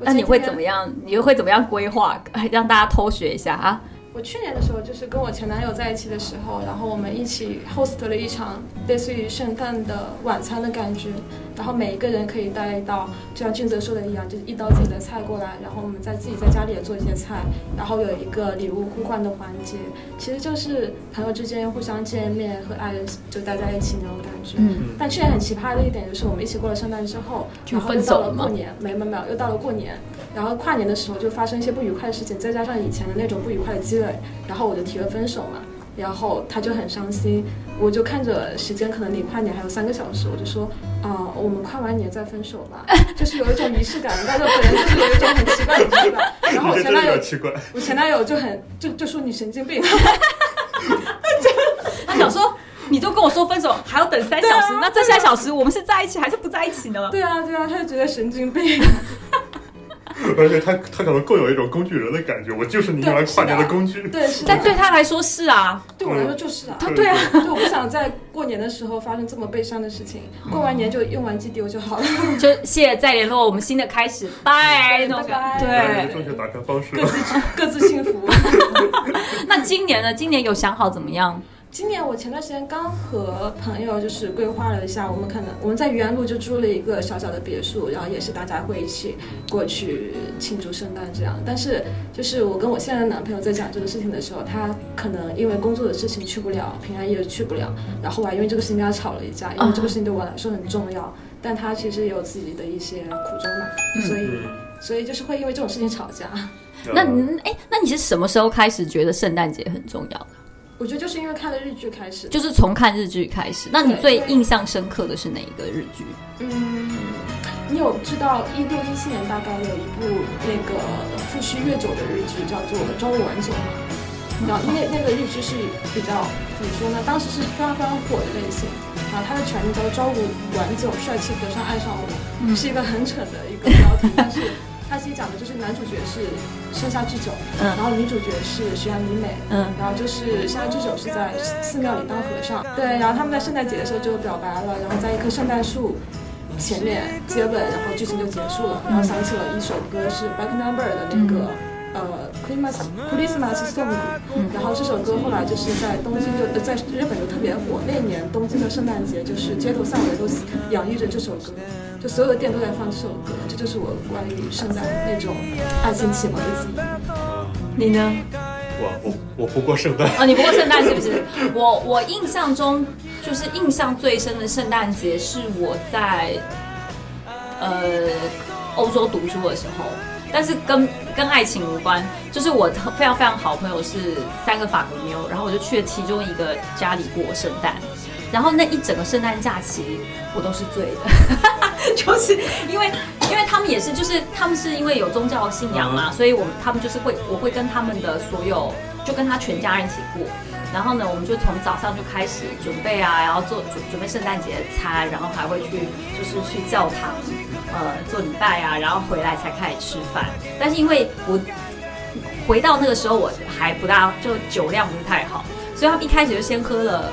那你会怎么样？你又会怎么样规划？让大家偷学一下啊？我去年的时候，就是跟我前男友在一起的时候，然后我们一起 host 了一场类似于圣诞的晚餐的感觉，然后每一个人可以带一道，就像俊泽说的一样，就是一道自己的菜过来，然后我们在自己在家里也做一些菜，然后有一个礼物互换的环节，其实就是朋友之间互相见面和爱人就待在一起那种感觉。嗯。但去年很奇葩的一点就是，我们一起过了圣诞之后，就分手了过年没没没有，又到了过年，然后跨年的时候就发生一些不愉快的事情，再加上以前的那种不愉快的积累。然后我就提了分手嘛，然后他就很伤心，我就看着时间可能离跨年还有三个小时，我就说啊，我们跨完年再分手吧，就是有一种仪式感，但是本人就是有一种很奇怪的仪式感。然后我前男友，我前男友就很就就说你神经病，他想说你都跟我说分手还要等三小时，那这三小时我们是在一起还是不在一起呢？对啊对啊，他就觉得神经病。而且他他可能更有一种工具人的感觉，我就是你用来跨年的工具。对，是 但对他来说是啊，对我来说就是啊。他对啊，就我不想在过年的时候发生这么悲伤的事情，过完年就用完即丢就好了。就谢谢再联络，我们新的开始，拜拜对。正确打开方式。各自各自幸福。那今年呢？今年有想好怎么样？今年我前段时间刚和朋友就是规划了一下，我们可能我们在愚园路就租了一个小小的别墅，然后也是大家会一起过去庆祝圣诞这样。但是就是我跟我现在的男朋友在讲这个事情的时候，他可能因为工作的事情去不了，平安夜去不了，然后啊因为这个事情跟他吵了一架，因为这个事情对我来说很重要，但他其实也有自己的一些苦衷嘛，所以，所以就是会因为这种事情吵架。那你哎，那你是什么时候开始觉得圣诞节很重要的？我觉得就是因为看了日剧开始，就是从看日剧开始。那你最印象深刻的是哪一个日剧？嗯，你有知道一六一七年大概有一部那个富须越久的日剧叫做《朝五晚九》吗？然后那那个日剧是比较怎么说呢？当时是非常非常火的类型。然后它的全名叫《朝五晚九，帅气和尚爱上我》，是一个很蠢的一个标题，但是它其实讲的就是男主角是生下智久，嗯。然后女主角是徐阳里美，嗯，然后就是盛夏智久是在寺庙里当和尚，对，然后他们在圣诞节的时候就表白了，然后在一棵圣诞树前面接吻，然后剧情就结束了，然后想起了一首歌是 Back Number 的那个。呃，Christmas Christmas Song，、然后这首歌后来就是在东京就呃在日本就特别火。那年东京的圣诞节就是街头巷尾都洋溢着这首歌，就所有的店都在放这首歌。这就是我关于圣诞那种爱情启蒙的记忆。你呢？我我我不过圣诞。哦，你不过圣诞是不是？我我印象中就是印象最深的圣诞节是我在呃欧洲读书的时候，但是跟跟爱情无关，就是我非常非常好朋友是三个法国妞，然后我就去了其中一个家里过圣诞。然后那一整个圣诞假期，我都是醉的，就是因为因为他们也是，就是他们是因为有宗教信仰嘛，所以我们他们就是会，我会跟他们的所有，就跟他全家人一起过。然后呢，我们就从早上就开始准备啊，然后做准准备圣诞节的餐，然后还会去就是去教堂，呃，做礼拜啊，然后回来才开始吃饭。但是因为我回到那个时候我还不大，就酒量不是太好，所以他们一开始就先喝了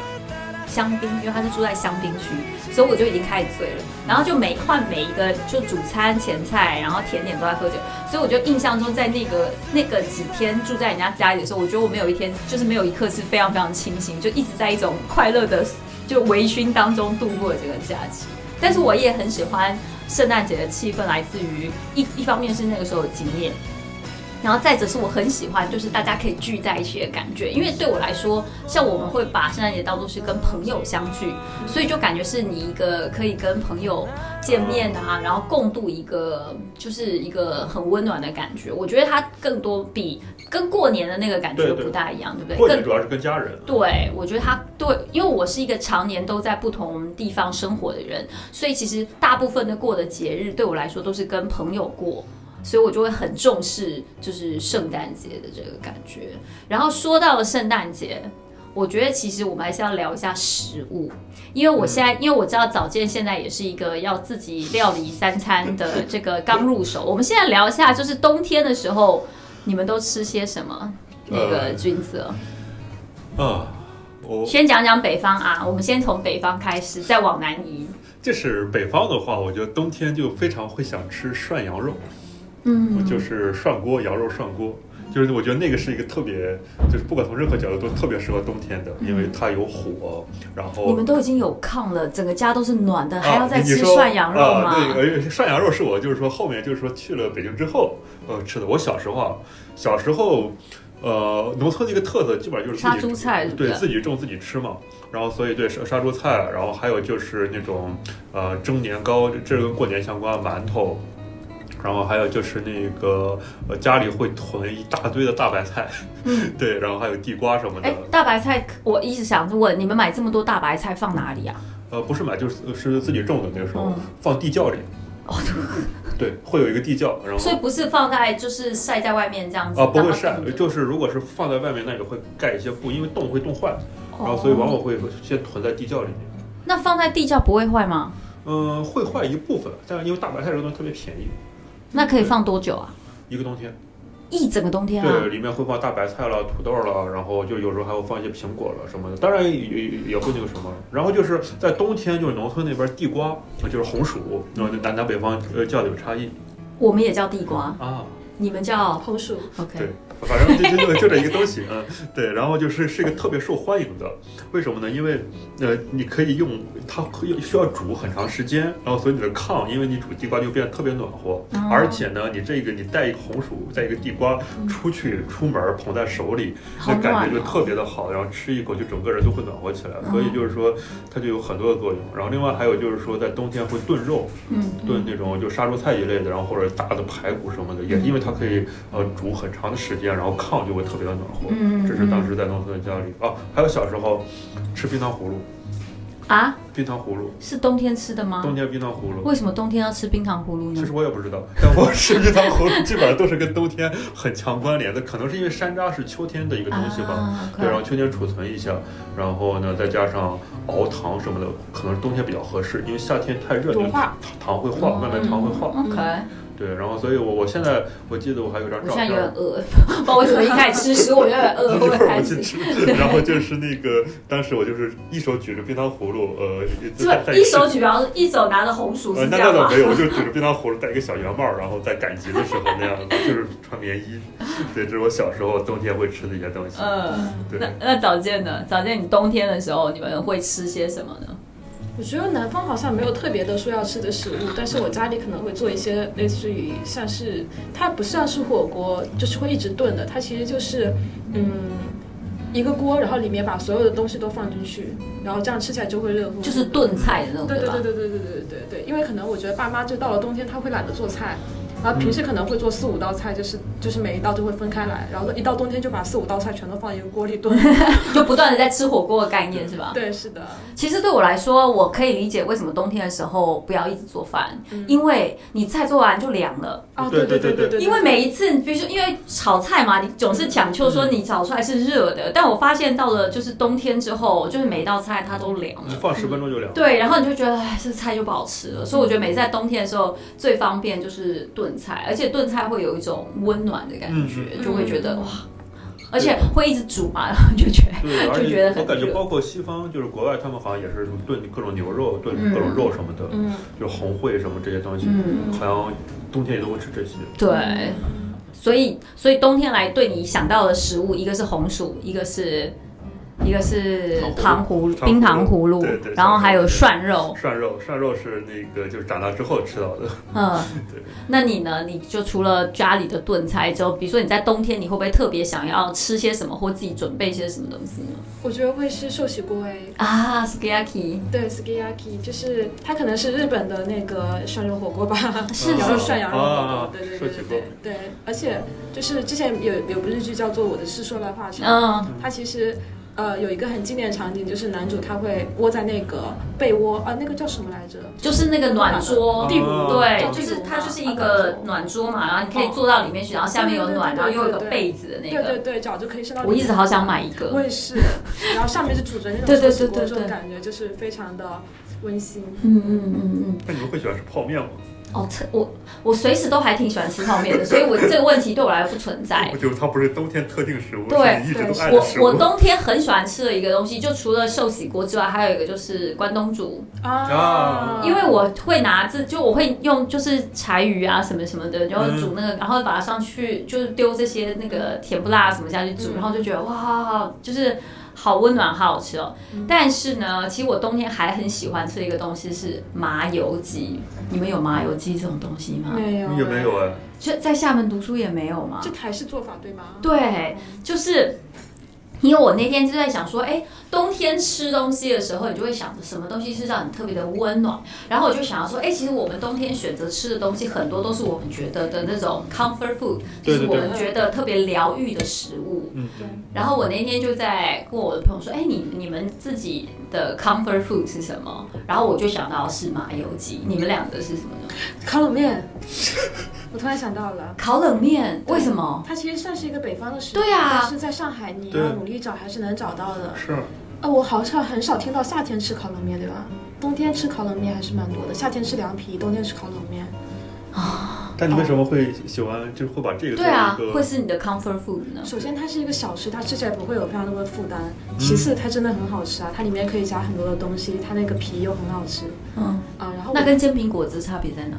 香槟，因为他是住在香槟区，所以我就已经开始醉了。然后就每换每一个就主餐、前菜，然后甜点都在喝酒，所以我就印象中在那个那个几天住在人家家里的时候，我觉得我没有一天就是没有一刻是非常非常清醒，就一直在一种快乐的就微醺当中度过这个假期。但是我也很喜欢圣诞节的气氛，来自于一一方面是那个时候的经验。然后再者是我很喜欢，就是大家可以聚在一起的感觉，因为对我来说，像我们会把圣诞节当做是跟朋友相聚，所以就感觉是你一个可以跟朋友见面啊，然后共度一个就是一个很温暖的感觉。我觉得它更多比跟过年的那个感觉不大一样，对不对？更过年主要是跟家人。对，我觉得他对，因为我是一个常年都在不同地方生活的人，所以其实大部分的过的节日对我来说都是跟朋友过，所以我就会很重视就是圣诞节的这个感觉。然后说到了圣诞节，我觉得其实我们还是要聊一下食物，因为我现在因为我知道早见现在也是一个要自己料理三餐的 这个刚入手，我们现在聊一下，就是冬天的时候你们都吃些什么？那个呃君子。啊，我先讲讲北方啊，我们先从北方开始，再往南移。就是北方的话，我觉得冬天就非常会想吃涮羊肉，嗯，就是涮锅羊肉涮锅。就是我觉得那个是一个特别，就是不管从任何角度都特别适合冬天的，因为它有火，然后你们都已经有炕了，整个家都是暖的，还要啊再吃涮羊肉吗？啊对，而且涮羊肉是我就是说后面就是说去了北京之后，呃，吃的。我小时候啊，小时候，呃，农村的一个特色基本上就是杀猪菜对自己种自己吃嘛。然后所以对杀杀猪菜，然后还有就是那种呃蒸年糕，这这跟过年相关，馒头。然后还有就是那个呃家里会囤一大堆的大白菜，嗯 对，然后还有地瓜什么的哎，，大白菜，我一直想问，你们买这么多大白菜放哪里啊？呃，不是买，就是是自己种的，那个时候、嗯放地窖里。哦，对，会有一个地窖，然后所以不是放在就是晒在外面这样子啊，不会晒就是如果是放在外面，那也会盖一些布，因为冻会冻坏，然后哦所以往往会先囤在地窖里面。那放在地窖不会坏吗？嗯、会坏一部分，但是因为大白菜这个东西特别便宜，那可以放多久啊？一个冬天。一整个冬天啊？对，里面会放大白菜了、土豆了，然后就有时候还会放一些苹果了什么的。当然也也也会那个什么。然后就是在冬天，就是农村那边地瓜，就是红薯，然后南南北方呃叫的有差异。我们也叫地瓜啊，你们叫红薯。OK。对。反正就就就这一个东西，嗯，对，然后就是是一个特别受欢迎的，为什么呢？因为呃，你可以用它可以需要煮很长时间，然后所以你的炕，因为你煮地瓜就变得特别暖和，哦、而且呢，你这个你带一个红薯，带一个地瓜出去出门捧在手里，那感觉就特别的好，然后吃一口就整个人都会暖和起来，所以就是说它就有很多的作用。然后另外还有就是说在冬天会炖肉，嗯，炖那种就杀猪菜一类的，然后或者大的排骨什么的，也因为它可以呃煮很长的时间。然后炕就会特别的暖和，嗯，这是当时在农村的家里哦。还有小时候吃冰糖葫芦啊，冰糖葫芦是冬天吃的吗？冬天冰糖葫芦，为什么冬天要吃冰糖葫芦呢？其实我也不知道，但我吃冰糖葫芦基本上都是跟冬天很强关联的，可能是因为山楂是秋天的一个东西吧，啊、对，然后秋天储存一下，然后呢再加上熬糖什么的，可能是冬天比较合适，因为夏天太热，糖糖会化，慢慢糖会化。嗯。对，然后所以我，我我现在我记得我还有张照片，我现在有点饿，不知道为什么一开始吃食，我有点饿，会开始吃。然后就是那个，当时我就是一手举着冰糖葫芦，呃，是不一手举，然后一手拿着红薯是这样吗？那倒没有，我就举着 冰糖葫芦，戴一个小圆帽，然后在赶集的时候那样，就是穿棉衣。对，这是我小时候冬天会吃的一些东西。嗯，对。那那早见呢？早见你冬天的时候你们会吃些什么呢？我觉得南方好像没有特别的说要吃的食物，但是我家里可能会做一些类似于像是它不像是火锅，就是会一直炖的，它其实就是嗯一个锅，然后里面把所有的东西都放进去，然后这样吃起来就会热乎。就是炖菜的那种，对对对对对对对对对，因为可能我觉得爸妈就到了冬天他会懒得做菜。然后平时可能会做四五道菜，就是就是每一道都会分开来，然后一到冬天就把四五道菜全都放一个锅里炖，就不断的在吃火锅的概念是吧？对，是的。其实对我来说，我可以理解为什么冬天的时候不要一直做饭，嗯、因为你菜做完就凉了。啊，对对对对对。因为每一次，比如说因为炒菜嘛，你总是讲究说你炒出来是热的，但我发现到了就是冬天之后，就是每一道菜它都凉了。你放十分钟就凉了。对，然后你就觉得哎，这菜就不好吃了。所以我觉得每次在冬天的时候最方便就是炖菜，而且炖菜。会有一种温暖的感觉，嗯、就会觉得哇，而且会一直煮嘛，然后就觉得 就觉得很我感觉包括西方，就是国外，他们好像也是炖各种牛肉、炖各种肉什么的，嗯，就是红烩什么这些东西，嗯，好像冬天也都会吃这些。对，所以所以冬天来对你想到的食物，一个是红薯，一个是。一个是糖葫芦、冰糖葫芦，对对，然后还有涮肉。涮肉，涮肉是那个就是长大之后吃到的。嗯，对。那你呢？你就除了家里的炖菜之后，比如说你在冬天，你会不会特别想要吃些什么，或自己准备些什么东西呢？我觉得会是寿喜锅诶。啊，sukiyaki。对，sukiyaki 就是它可能是日本的那个涮肉火锅吧，是羊肉涮羊肉火啊锅。对对对对对对，而且就是之前有有部日剧叫做《我的事说来话长》，嗯，它其实。呃，有一个很经典的场景，就是男主他会窝在那个被窝啊，那个叫什么来着？就是那个暖桌，地炉，对，就是它就是一个暖桌嘛，然后你可以坐到里面去，然后下面有暖，然后又有个被子的那个，对对对，脚就可以伸到。我一直好想买一个，我也是。然后上面是煮着那种对对寿喜锅，对对这种感觉就是非常的温馨。嗯嗯嗯嗯。那你们会喜欢吃泡面吗？哦，我我随时都还挺喜欢吃泡面的，所以我这个问题对我来说不存在。我觉得它不是冬天特定食物，对一直都爱的食物。我我冬天很喜欢吃的一个东西，就除了寿喜锅之外，还有一个就是关东煮啊，因为我会拿这就我会用就是柴鱼啊什么什么的，然后煮那个，然后把它上去就是丢这些那个甜不辣什么下去煮，然后就觉得哇，就是。好温暖，好好吃哦。但是呢，其实我冬天还很喜欢吃的一个东西是麻油鸡。你们有麻油鸡这种东西吗？没有，也没有哎。就在厦门读书也没有吗？这台式做法对吗？对，就是。因为我那天就在想说，哎，冬天吃东西的时候，你就会想着什么东西是让你特别的温暖。然后我就想要说，哎，其实我们冬天选择吃的东西很多都是我们觉得的那种 comfort food，就是我们觉得特别疗愈的食物。嗯，对。然后我那天就在跟我的朋友说，哎，你你们自己的 comfort food 是什么？然后我就想到是麻油鸡。你们两个是什么呢？烤冷面。我突然想到了，烤冷面为什么？它其实算是一个北方的食物，对啊，但是在上海你要努力找还是能找到的。是。呃，我好像很少听到夏天吃烤冷面，对吧？冬天吃烤冷面还是蛮多的，夏天吃凉皮，冬天吃烤冷面。啊，但你为什么会喜欢，就是会把这个作为对啊一，个会是你的 comfort food 呢？首先，它是一个小吃，它吃起来不会有非常多的负担。其次，它真的很好吃啊，它里面可以加很多的东西，它那个皮又很好吃嗯，啊。然后那跟煎饼果子差别在哪？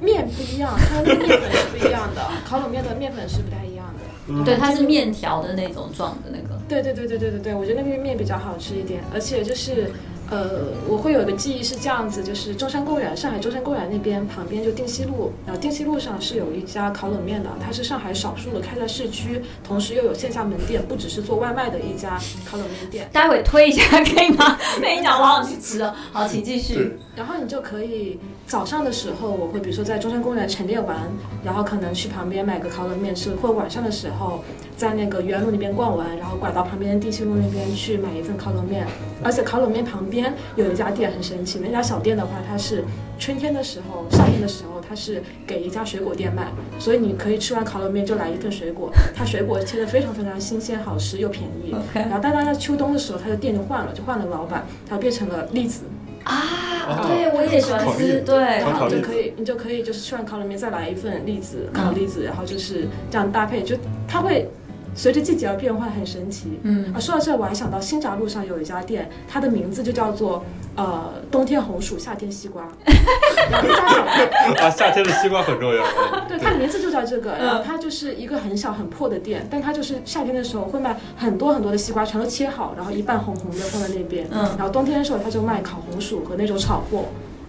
面不一样，它的面粉是不一样的，烤冷面的面粉是不太一样的。嗯对，它是面条的那种状的那个。对对对对对对对，我觉得那个面比较好吃一点，而且就是，呃，我会有一个记忆是这样子，就是中山公园，上海中山公园那边旁边就定西路，然后定西路上是有一家烤冷面的，它是上海少数的开在市区，同时又有线下门店，不只是做外卖的一家烤冷面店。待会推一下可以吗？被你讲，我好想去吃了。好，请继续。然后你就可以早上的时候，我会比如说在中山公园晨练完，然后可能去旁边买个烤冷面吃，或晚上的时候在那个原路那边逛完，然后拐到旁边的定西路那边去买一份烤冷面。而且烤冷面旁边有一家店很神奇，那家小店的话，它是春天的时候、夏天的时候，它是给一家水果店卖，所以你可以吃完烤冷面就来一份水果，它水果切的非常非常新鲜、好吃又便宜。然后但它在秋冬的时候，它的店就换了，就换了老板，它变成了栗子。啊，对，我也喜欢吃。对，然后你就可以，你就可以就是吃完烤冷面再来一份栗子，嗯烤栗子，然后就是这样搭配，就它会随着季节而变换，很神奇。嗯啊，说到这，我还想到新闸路上有一家店，它的名字就叫做呃 冬天红薯，夏天西瓜。夏天的西瓜很重要。对，它的名字就叫这个。嗯然后它就是一个很小很破的店，但它就是夏天的时候会卖很多很多的西瓜，全都切好，然后一半红红的放在那边。嗯然后冬天的时候，它就卖烤红薯和那种炒货。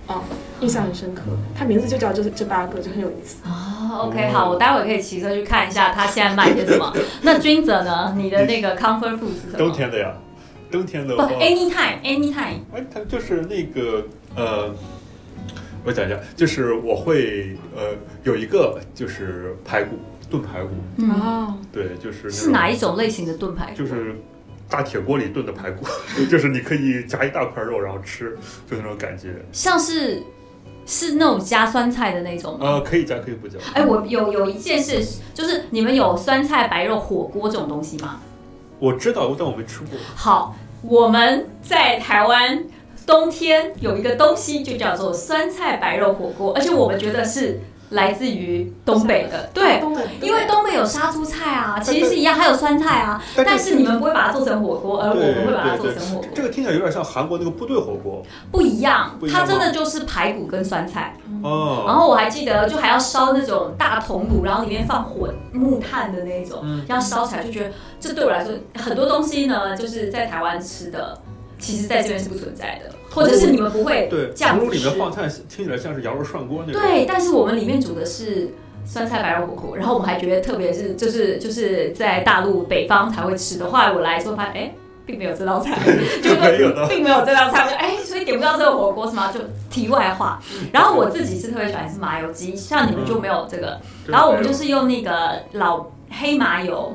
啊，印象很深刻。它名字就叫这这八个，就很有意思。哦，OK，好，我待会可以骑车去看一下他现在卖些什么。那君泽呢？你的那个 comfort food 是什么？冬天的呀，冬天的不话，，anytime，anytime。哎，它就是那个呃，我讲一下，就是我会呃有一个就是排骨炖排骨，嗯，哦，对，就是是哪一种类型的炖排骨？就是大铁锅里炖的排骨，就是你可以夹一大块肉然后吃，就那种感觉。像是是那种加酸菜的那种吗？呃，可以加可以不加。哎，我有有一件事，就是你们有酸菜白肉火锅这种东西吗？我知道，但我没吃过。好，我们在台湾冬天有一个东西，就叫做酸菜白肉火锅，而且我们觉得是来自于东北的，对。因为东北有杀猪菜啊，其实是一样，还有酸菜啊，但但是你们不会把它做成火锅，而我们会把它做成火锅，这个听起来有点像韩国那个部队火锅不一样它真的就是排骨跟酸菜。哦然哦。后我还记得，就还要烧那种大铜炉，然后里面放火木炭的那种，嗯要烧起来，就觉得这对我来说很多东西呢，就是在台湾吃的，其实在这边是不存在的，或者是你们不会对，这样子吃铜炉里面。放菜，听起来像是羊肉涮锅那种。对，但是我们里面煮的是酸菜白肉火锅，然后我们还觉得特别是就是就是在大陆北方才会吃的。后来我来之后发现，哎。并没有这道菜，就没有并没有这道菜，就哎，所以点不到这个火锅是吗？就题外话。然后我自己是特别喜欢吃麻油鸡，像你们就没有这个。对然后我们就是用那个老黑麻油，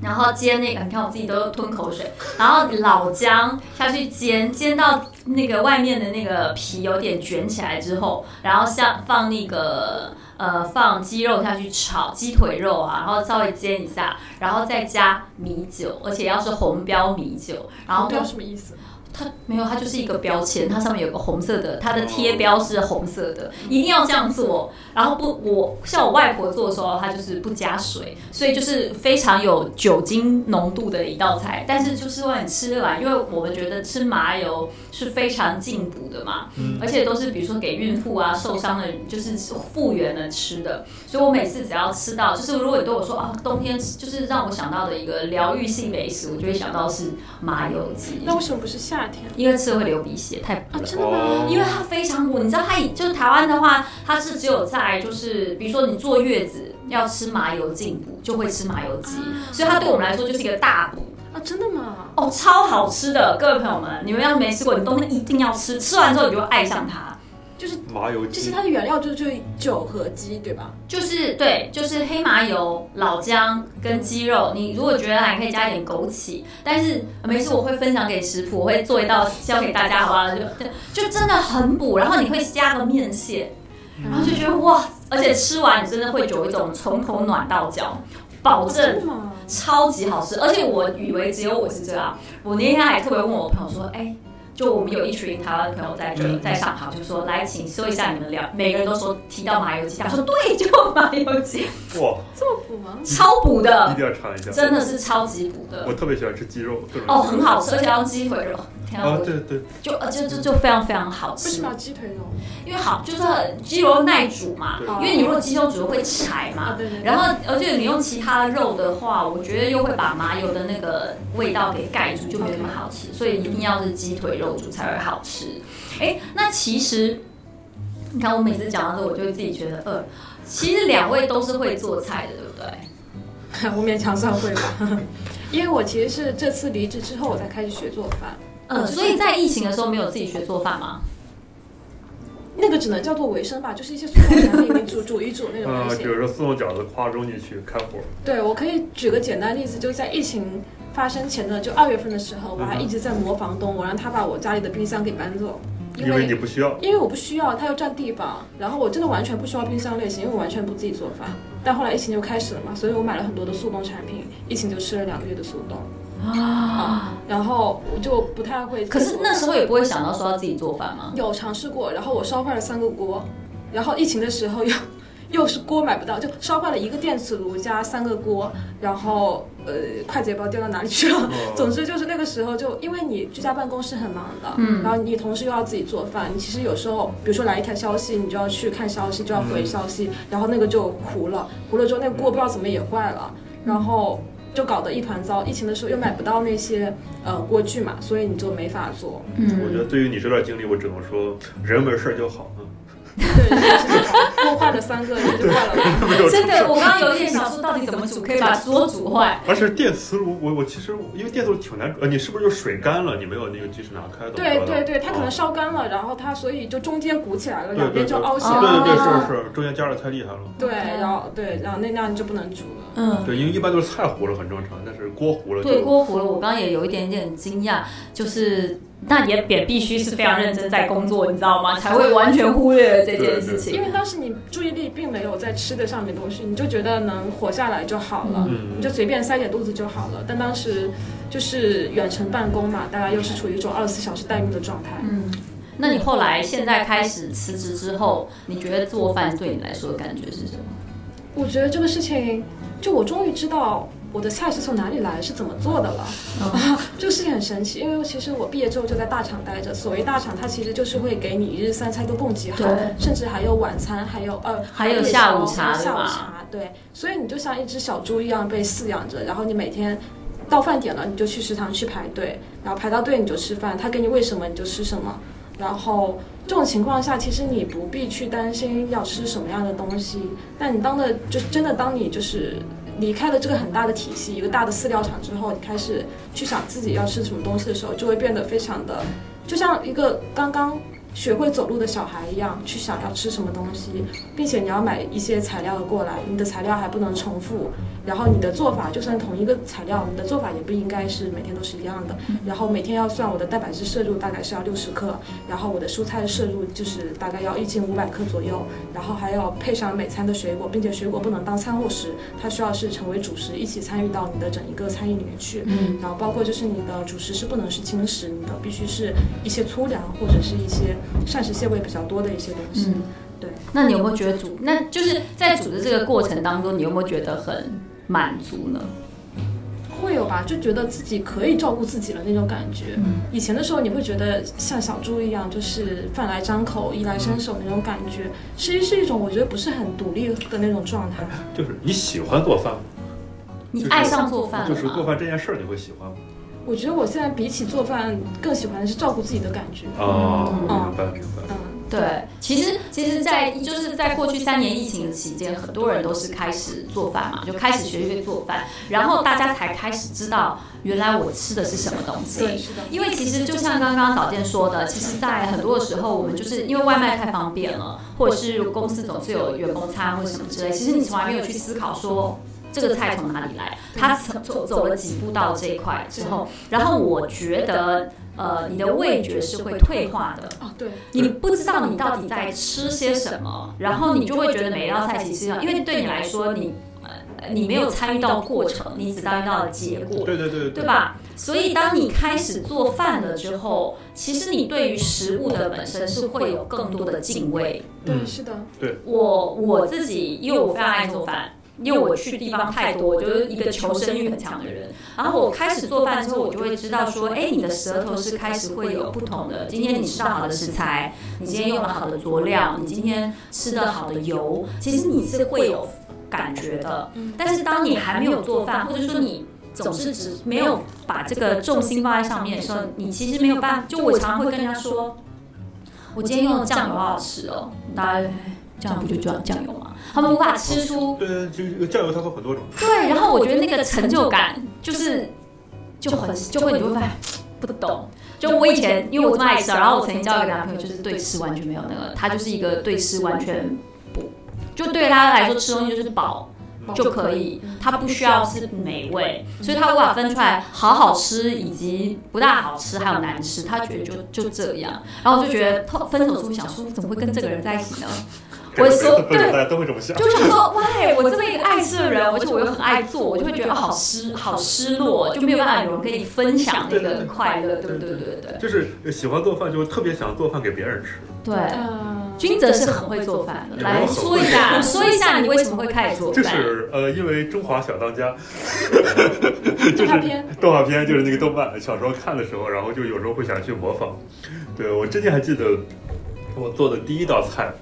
然后煎那个，你看我自己都吞口水，然后老姜下去煎，煎到那个外面的那个皮有点卷起来之后，然后像放那个呃放鸡肉下去炒，鸡腿肉啊，然后稍微煎一下，然后再加米酒，而且要是红标米酒，然后标什么意思？它没有，它就是一个标签，它上面有个红色的，它的贴标是红色的，一定要这样做。然后不，我像我外婆做的时候，她就是不加水，所以就是非常有酒精浓度的一道菜。但是就是让你吃来，因为我们觉得吃麻油是非常进补的嘛，嗯而且都是比如说给孕妇啊、受伤的，就是复原的吃的。所以我每次只要吃到，就是如果你对我说啊，冬天就是让我想到的一个疗愈性美食，我就会想到是麻油鸡。那为什么不是夏天因为吃了会流鼻血，太补啊？真的吗？哦因为它非常补，你知道它以就是台湾的话，它是只有在就是比如说你坐月子要吃麻油进补，就会吃麻油鸡，所以它对我们来说就是一个大补啊，真的吗？哦，超好吃的，各位朋友们，你们要是没吃过，你冬天一定要吃，吃完之后你就会爱上它。就是麻油鸡其实它的原料就就酒和鸡，对吧？就是对，就是黑麻油、老姜跟鸡肉。你如果觉得还可以加一点枸杞，但是呃没事，我会分享给食谱，我会做一道教给大家，好不好？就就真的很补，然后你会加个面线，然后就觉得哇，而且吃完你真的会有一种从头暖到脚，保证吗？超级好吃。而且我以为只有我是这样，我那天还特别问我朋友说，哎。就我们有一群台湾朋友在这，嗯在上海，就说来，请说一下你们聊，每个人都说提到麻油鸡，他说对，就麻油鸡，哇，这么补吗？超补的一，定要尝一下。真的是超级补的我。特别喜欢吃鸡肉，各种哦，很好吃，而且要用鸡腿肉，天啊，啊，我对对，就呃就就就非常非常好吃为什么，要鸡腿肉？因为好就是鸡肉耐煮嘛，对因为你如果鸡肉煮会柴嘛啊，，对对对。然后，而且你用其他的肉的话，我觉得又会把麻油的那个味道给盖住，就没那么好吃。所以一定要是鸡腿肉煮才会好吃。哎，那其实你看我每次讲到这，我就会自己觉得，呃，其实两位都是会做菜的，对不对？我勉强算会吧，因为我其实是这次离职之后我才开始学做饭，嗯，所以在疫情的时候没有自己学做饭吗？那个只能叫做维生吧，就是一些速冻产品，你煮煮一煮那种呃，东西。比如说速冻饺子，夸中进去开火，对，我可以举个简单例子，就在疫情发生前的就二月份的时候，我还一直在磨房东，我让他把我家里的冰箱给搬走，因为你不需要。因为我不需要，它又占地方，然后我真的完全不需要冰箱类型，因为我完全不自己做饭。但后来疫情就开始了嘛，所以我买了很多的速冻产品，疫情就吃了两个月的速冻，啊，然后我就不太会。可是那时候也不会想到说要自己做饭吗？有尝试过，然后我烧坏了三个锅，然后疫情的时候又 又是锅买不到，就烧坏了一个电磁炉加三个锅，然后呃筷子也不知道掉到哪里去了。哦 总之就是那个时候就因为你居家办公是很忙的，嗯然后你同时又要自己做饭，你其实有时候比如说来一条消息，你就要去看消息，就要回消息，然后那个就糊了，糊了之后那个锅不知道怎么也坏了，然后。就搞得一团糟，疫情的时候又买不到那些呃锅具嘛，所以你就没法做。嗯我觉得对于你这段经历，我只能说人没事就好。嗯对，是这种锅坏了三个，人就坏了真的，我刚刚有一点想说，到底怎么煮可以把锅煮坏？而且电磁炉，我我其实因为电磁炉挺难煮，呃，你是不是就水干了，你没有那个及时拿开的？对对对，它可能哦烧干了，然后它所以就中间鼓起来了，两边就凹陷哦了。对对对，是是，中间加热太厉害了。对，然后对，然后那那样就不能煮了。嗯，对，因为一般都是菜糊了很正常，但是锅糊了就对锅糊了，我刚刚也有一点点惊讶，就是那也也必须是非常认真在工作，你知道吗？才会完全忽略了这件事情因。为当时你注意力并没有在吃的上面东西，你就觉得能活下来就好了，嗯你就随便塞点肚子就好了。但当时就是远程办公嘛，大家又是处于一种二十四小时待命的状态。嗯，那你后来现在开始辞职之后，你觉得做饭对你来说的感觉是什么？我觉得这个事情，就我终于知道我的菜是从哪里来，是怎么做的了。这个事情很神奇，因为其实我毕业之后就在大厂待着。所谓大厂，它其实就是会给你一日三餐都供给好，甚至还有晚餐，还有呃，还有下午茶下午茶对吧茶，对。所以你就像一只小猪一样被饲养着，然后你每天。到饭点了，你就去食堂去排队，然后排到队你就吃饭，他给你喂什么你就吃什么。然后这种情况下，其实你不必去担心要吃什么样的东西。但你当的就真的当你就是离开了这个很大的体系，一个大的饲料厂之后，你开始去想自己要吃什么东西的时候，就会变得非常的，就像一个刚刚学会走路的小孩一样，去想要吃什么东西，并且你要买一些材料过来，你的材料还不能重复，然后你的做法就算同一个材料，你的做法也不应该是每天都是一样的。然后每天要算我的蛋白质摄入大概是要六十克，然后我的蔬菜摄入就是大概要一千五百克左右，然后还要配上每餐的水果，并且水果不能当餐后食，它需要是成为主食一起参与到你的整一个餐饮里面去。嗯，然后包括就是你的主食是不能是轻食，你的必须是一些粗粮或者是一些膳食纤维比较多的一些东西。嗯对。那你有没有觉得煮？那就是在煮的这个过程当中，你有没有觉得很满足呢？会有吧，就觉得自己可以照顾自己了那种感觉。嗯以前的时候，你会觉得像小猪一样，就是饭来张口、衣来伸手那种感觉，其实是一种我觉得不是很独立的那种状态。就是你喜欢做饭吗？你爱上做饭了就是做？饭这件事儿，你会喜欢吗？我觉得我现在比起做饭，更喜欢的是照顾自己的感觉。哦，嗯明白明白。嗯，对，其实其实在，就是在过去三年疫情的期间，很多人都是开始做饭嘛，就开始学会做饭，然后大家才开始知道原来我吃的是什么东西。对，是的。因为其实就像刚刚早健说的，其实，在很多的时候，我们就是因为外卖太方便了，或者是公司总是有员工餐或者什么之类，其实你从来没有去思考说。这个菜从哪里来？他走走走了几步到这一块之后，然后我觉得，呃，你的味觉是会退化的，哦，对，你不知道你到底在吃些什么，然后你就会觉得每一道菜其实要，因为对你来说，你呃呃你没有参与到过程，你只参与到了结果。对对对对？吧？所以当你开始做饭了之后，其实你对于食物的本身是会有更多的敬畏。对，嗯是的，对我我自己，因为我非常爱做饭，因为我去地方太多，我就是一个求生欲很强的人。然后我开始做饭之后，我就会知道说，哎，你的舌头是开始会有不同的。今天你吃到好的食材，你今天用了好的佐料，你今天吃的好的油，其实你是会有感觉的。但是当你还没有做饭，或者说你总是只没有把这个重心放在上面的时候，你其实没有办法。就我常常会跟人家说，我今天用的酱油好好吃哦，大家这样不就酱酱油吗？他们无法吃出对对，这个酱油它分很多种。对，然后我觉得那个成就感就是就很就会你就会发现不懂。就我以前因为我这么爱吃，然后我曾经交一个男朋友，就是对吃完全没有那个，他就是一个对吃完全不，就对他来说吃东西就是饱。就可以，他不需要是美味，所以他无法分出来好好吃以及不大好吃，还有难吃，他觉得就就这样，然后我就觉得分手之后想说，怎么会跟这个人在一起呢？我会说对，大家都会这么想。就是说，喂，我这么一个爱吃的人，而且我又很爱做，我就会觉得好失好失落，就没有办法有人跟你分享那个快乐，对不对？对对对就是喜欢做饭，就特别想做饭给别人吃。对。嗯，君泽是很会做饭的，来说一下，说一下你为什么会开始做就？是呃，因为《中华小当家》动画片，动画片就是那个动漫，小时候看的时候，然后就有时候会想去模仿。对我之前还记得我做的第一道菜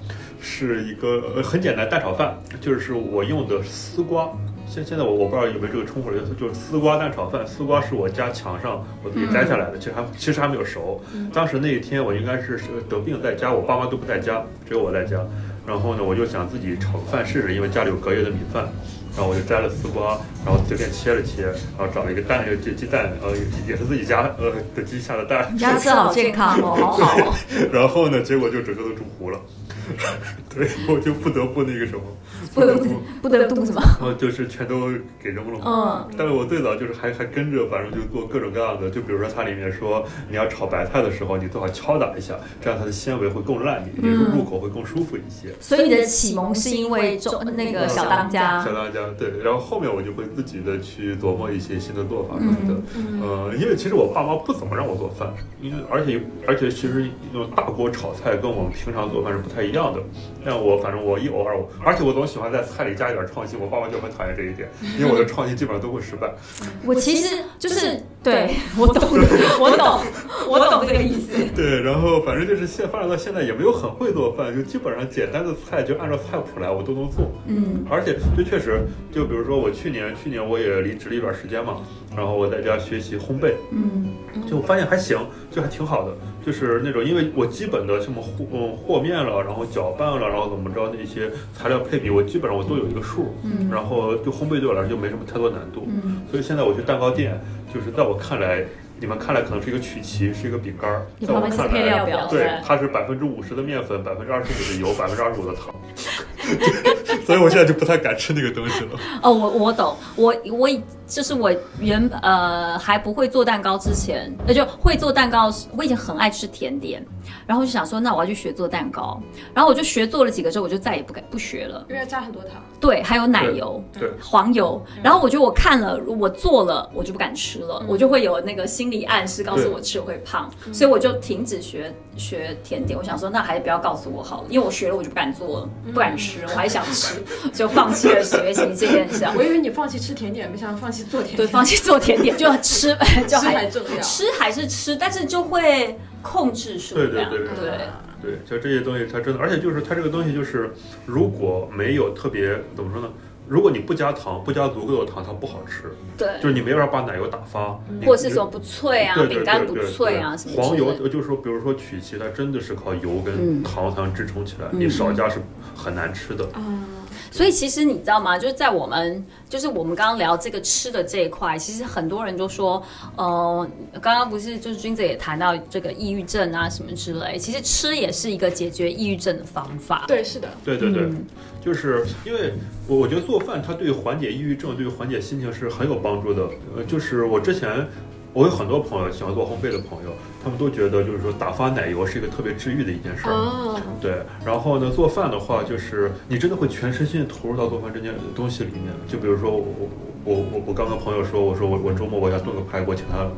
是一个呃很简单蛋炒饭，就是我用的丝瓜。现现在我我不知道有没有这个称呼了，就是丝瓜蛋炒饭。丝瓜是我家墙上我自己摘下来的，其实还其实还没有熟。当时那一天我应该是得病在家，我爸妈都不在家，只有我在家。然后呢，我就想自己炒个饭试试，因为家里有隔夜的米饭。然后我就摘了丝瓜，然后随便切了切，然后找了一个蛋，呃，鸡鸡蛋，呃，也是自己家呃的鸡下的蛋你，家吃好健康哦，好好哦。然后呢，结果就整个都煮糊了。对，我就不得不那个什么，不得不不得不什么？然后就是全都给扔了嘛。嗯，但是我最早就是还还跟着，反正就做各种各样的，就比如说它里面说你要炒白菜的时候，你最好敲打一下，这样它的纤维会更烂，一点入入口会更舒服一些。所以你的启蒙是因为中那个小当家小，当家对，然后后面我就会自己的去琢磨一些新的做法什么的。嗯呃，因为其实我爸妈不怎么让我做饭，因为而且而且其实用大锅炒菜跟我们平常做饭是不太一样的。但我反正我一偶尔我，而且我总喜欢在菜里加一点创新，我爸妈就很讨厌这一点，因为我的创新基本上都会失败。我其实就是对我懂，我懂，我懂这个意思。对，然后反正就是现发展到现在也没有很会做饭，就基本上简单的菜就按照菜谱来我都能做。嗯而且就确实，就比如说我去年去年我也离职了一段时间嘛，然后我在家学习烘焙，嗯就发现还行，就还挺好的。就是那种，因为我基本的什么和嗯和面了，然后搅拌了，然后怎么着那些材料配比，我基本上我都有一个数。嗯然后就烘焙对我来说就没什么太多难度。嗯，所以现在我去蛋糕店，就是在我看来，你们看来可能是一个曲奇，是一个饼干儿，在我看来，配料表，对，它是百分之五十的面粉，百分之二十五的油，百分之二十五的糖。所以我现在就不太敢吃那个东西了。哦，我我懂，我我以就是我原呃还不会做蛋糕之前，那就会做蛋糕。我以前很爱吃甜点，然后就想说，那我要去学做蛋糕。然后我就学做了几个之后，我就再也不敢不学了。因为要加很多糖。对，还有奶油、对，黄油。然后我觉得我看了，我做了，我就不敢吃了，我就会有那个心理暗示告诉我吃了会胖，所以我就停止学学甜点。我想说，那还是不要告诉我好了，因为我学了我就不敢做了，不敢吃，我还想吃，就放弃了学习这件事。我以为你放弃吃甜点，没想到放弃做甜对，点。放弃做甜点就吃，就吃还还重要。吃还是吃，但是就会控制数量。对对对对对，就这些东西，它真的，而且就是它这个东西，就是如果没有特别怎么说呢？如果你不加糖，不加足够的糖，它不好吃。对，就是你没法把奶油打发，你或者是说不脆啊，对对饼干不对对脆啊什么黄油。就是说，比如说曲奇，它真的是靠油嗯跟糖才能支撑起来，嗯你少加是很难吃的。啊，所以其实你知道吗？就是在我们就是我们刚刚聊这个吃的这一块，其实很多人就说，呃，刚刚不是就是君子也谈到这个抑郁症啊什么之类，其实吃也是一个解决抑郁症的方法。对，是的，对对对，嗯就是因为我我觉得做饭它对缓解抑郁症、对缓解心情是很有帮助的。呃，就是我之前。我有很多朋友喜欢做烘焙的朋友，他们都觉得就是说打发奶油是一个特别治愈的一件事儿。哦，对，然后呢，做饭的话，就是你真的会全身心投入到做饭这件东西里面。就比如说我我我我刚跟朋友说，我说我我周末我要炖个排骨，请他呃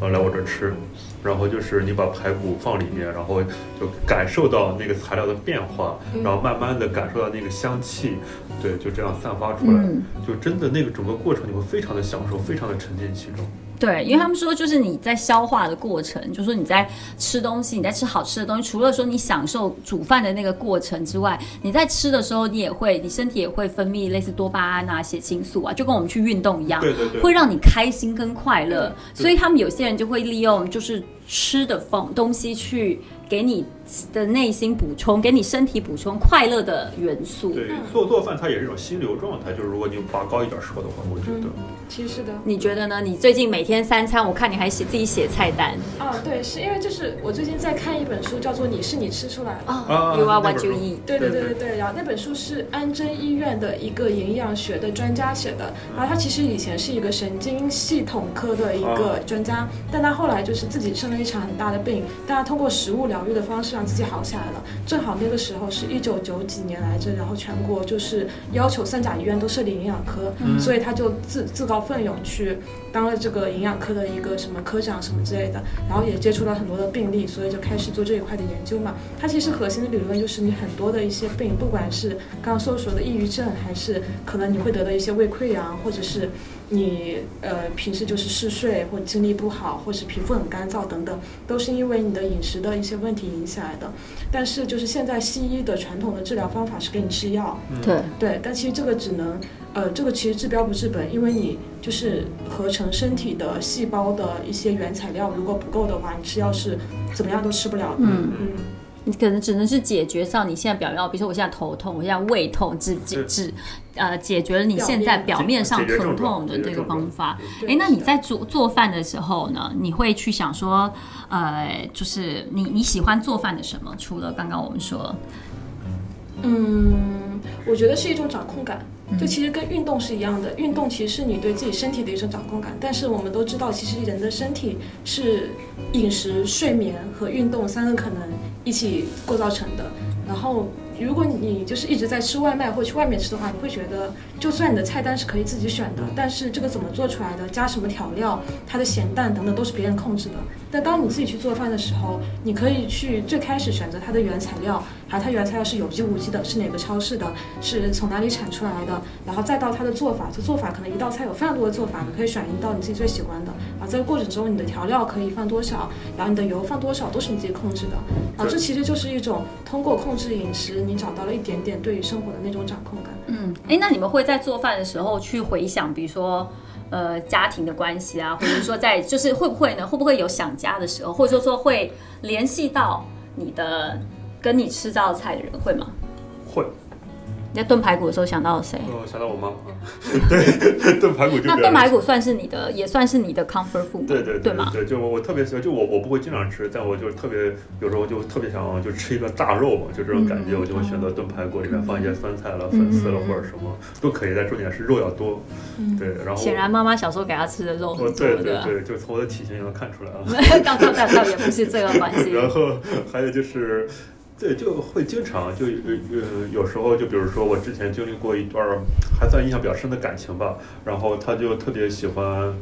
呃来我这儿吃。然后就是你把排骨放里面，然后就感受到那个材料的变化，嗯然后慢慢的感受到那个香气，对，就这样散发出来。嗯就真的那个整个过程，你会非常的享受，非常的沉浸其中。对，因为他们说，就是你在消化的过程，就是说你在吃东西，你在吃好吃的东西，除了说你享受煮饭的那个过程之外，你在吃的时候，你也会，你身体也会分泌类似多巴胺啊、血清素啊，就跟我们去运动一样，对对对，会让你开心跟快乐。所以他们有些人就会利用就是吃的方东西去给你的内心补充，给你身体补充快乐的元素。对做做饭，它也是一种心流状态。就是如果你拔高一点说的话，我觉得。其实是的。你觉得呢？你最近每天三餐，我看你还写自己写菜单啊，对，是因为就是我最近在看一本书，叫做《你是你吃出来的》。哦、y u are what you eat。对对对对对对，然后那本书是安贞医院的一个营养学的专家写的，然后他其实以前是一个神经系统科的一个专家，但他后来就是自己生了一场很大的病，但他通过食物疗愈的方式让自己好起来了。正好那个时候是一九九几年来着，然后全国就是要求三甲医院都设立营养科，所以他就自自告奋勇去当了这个营养科的一个什么科长什么之类的，然后也接触了很多的病例，所以就开始做这一块的研究嘛。它其实核心的理论就是你很多的一些病，不管是刚刚所说的抑郁症，还是可能你会得到一些胃溃疡，或者是你呃平时就是嗜睡或精力不好，或是皮肤很干燥等等，都是因为你的饮食的一些问题引起来的。但是就是现在西医的传统的治疗方法是给你吃药，对对，但其实这个只能，呃，这个其实治标不治本，因为你就是合成身体的细胞的一些原材料如果不够的话，你吃药是怎么样都吃不了的。嗯嗯，你可能只能是解决上你现在表面，比如说我现在头痛，我现在胃痛，只只对只呃解决了你现在表面上疼痛的这个方法。对哎，那你在做做饭的时候呢，你会去想说，呃，就是你你喜欢做饭的什么？除了刚刚我们说，嗯，我觉得是一种掌控感。就其实跟运动是一样的，运动其实是你对自己身体的一种掌控感。但是我们都知道，其实人的身体是饮食、睡眠和运动三个可能一起构造成的。然后，如果你就是一直在吃外卖或去外面吃的话，你会觉得，就算你的菜单是可以自己选的，但是这个怎么做出来的，加什么调料，它的咸淡等等都是别人控制的。但当你自己去做饭的时候，你可以去最开始选择它的原材料，还有它原材料是有机无机的，是哪个超市的，是从哪里产出来的，然后再到它的做法。这做法可能一道菜有非常多的做法，你可以选一道你自己最喜欢的。然后这个过程中，你的调料可以放多少，然后你的油放多少，都是你自己控制的。啊这其实就是一种通过控制饮食，你找到了一点点对于生活的那种掌控感。嗯，哎，那你们会在做饭的时候去回想，比如说。呃，家庭的关系啊，或者说在就是会不会呢？会不会有想家的时候，或者说说会联系到你的跟你吃这道菜的人，会吗？会，你在炖排骨的时候想到谁？呃，想到我妈，对，炖排骨就那炖排骨算是你的，也算是你的 comfort food，对对对吗？对，就我我特别喜欢，就我我不会经常吃，但我就特别有时候就特别想就吃一个大肉嘛，就这种感觉，嗯我就会选择炖排骨，里面放一些酸菜了、粉丝了嗯或者什么都可以，但重点是肉要多。嗯对，然后显然妈妈小时候给她吃的肉很多对对，对，就从我的体型也能看出来啊。倒倒倒倒也不是这个关系。然后还有就是，对，就会经常就呃呃有时候就比如说我之前经历过一段还算印象比较深的感情吧，然后他就特别喜欢。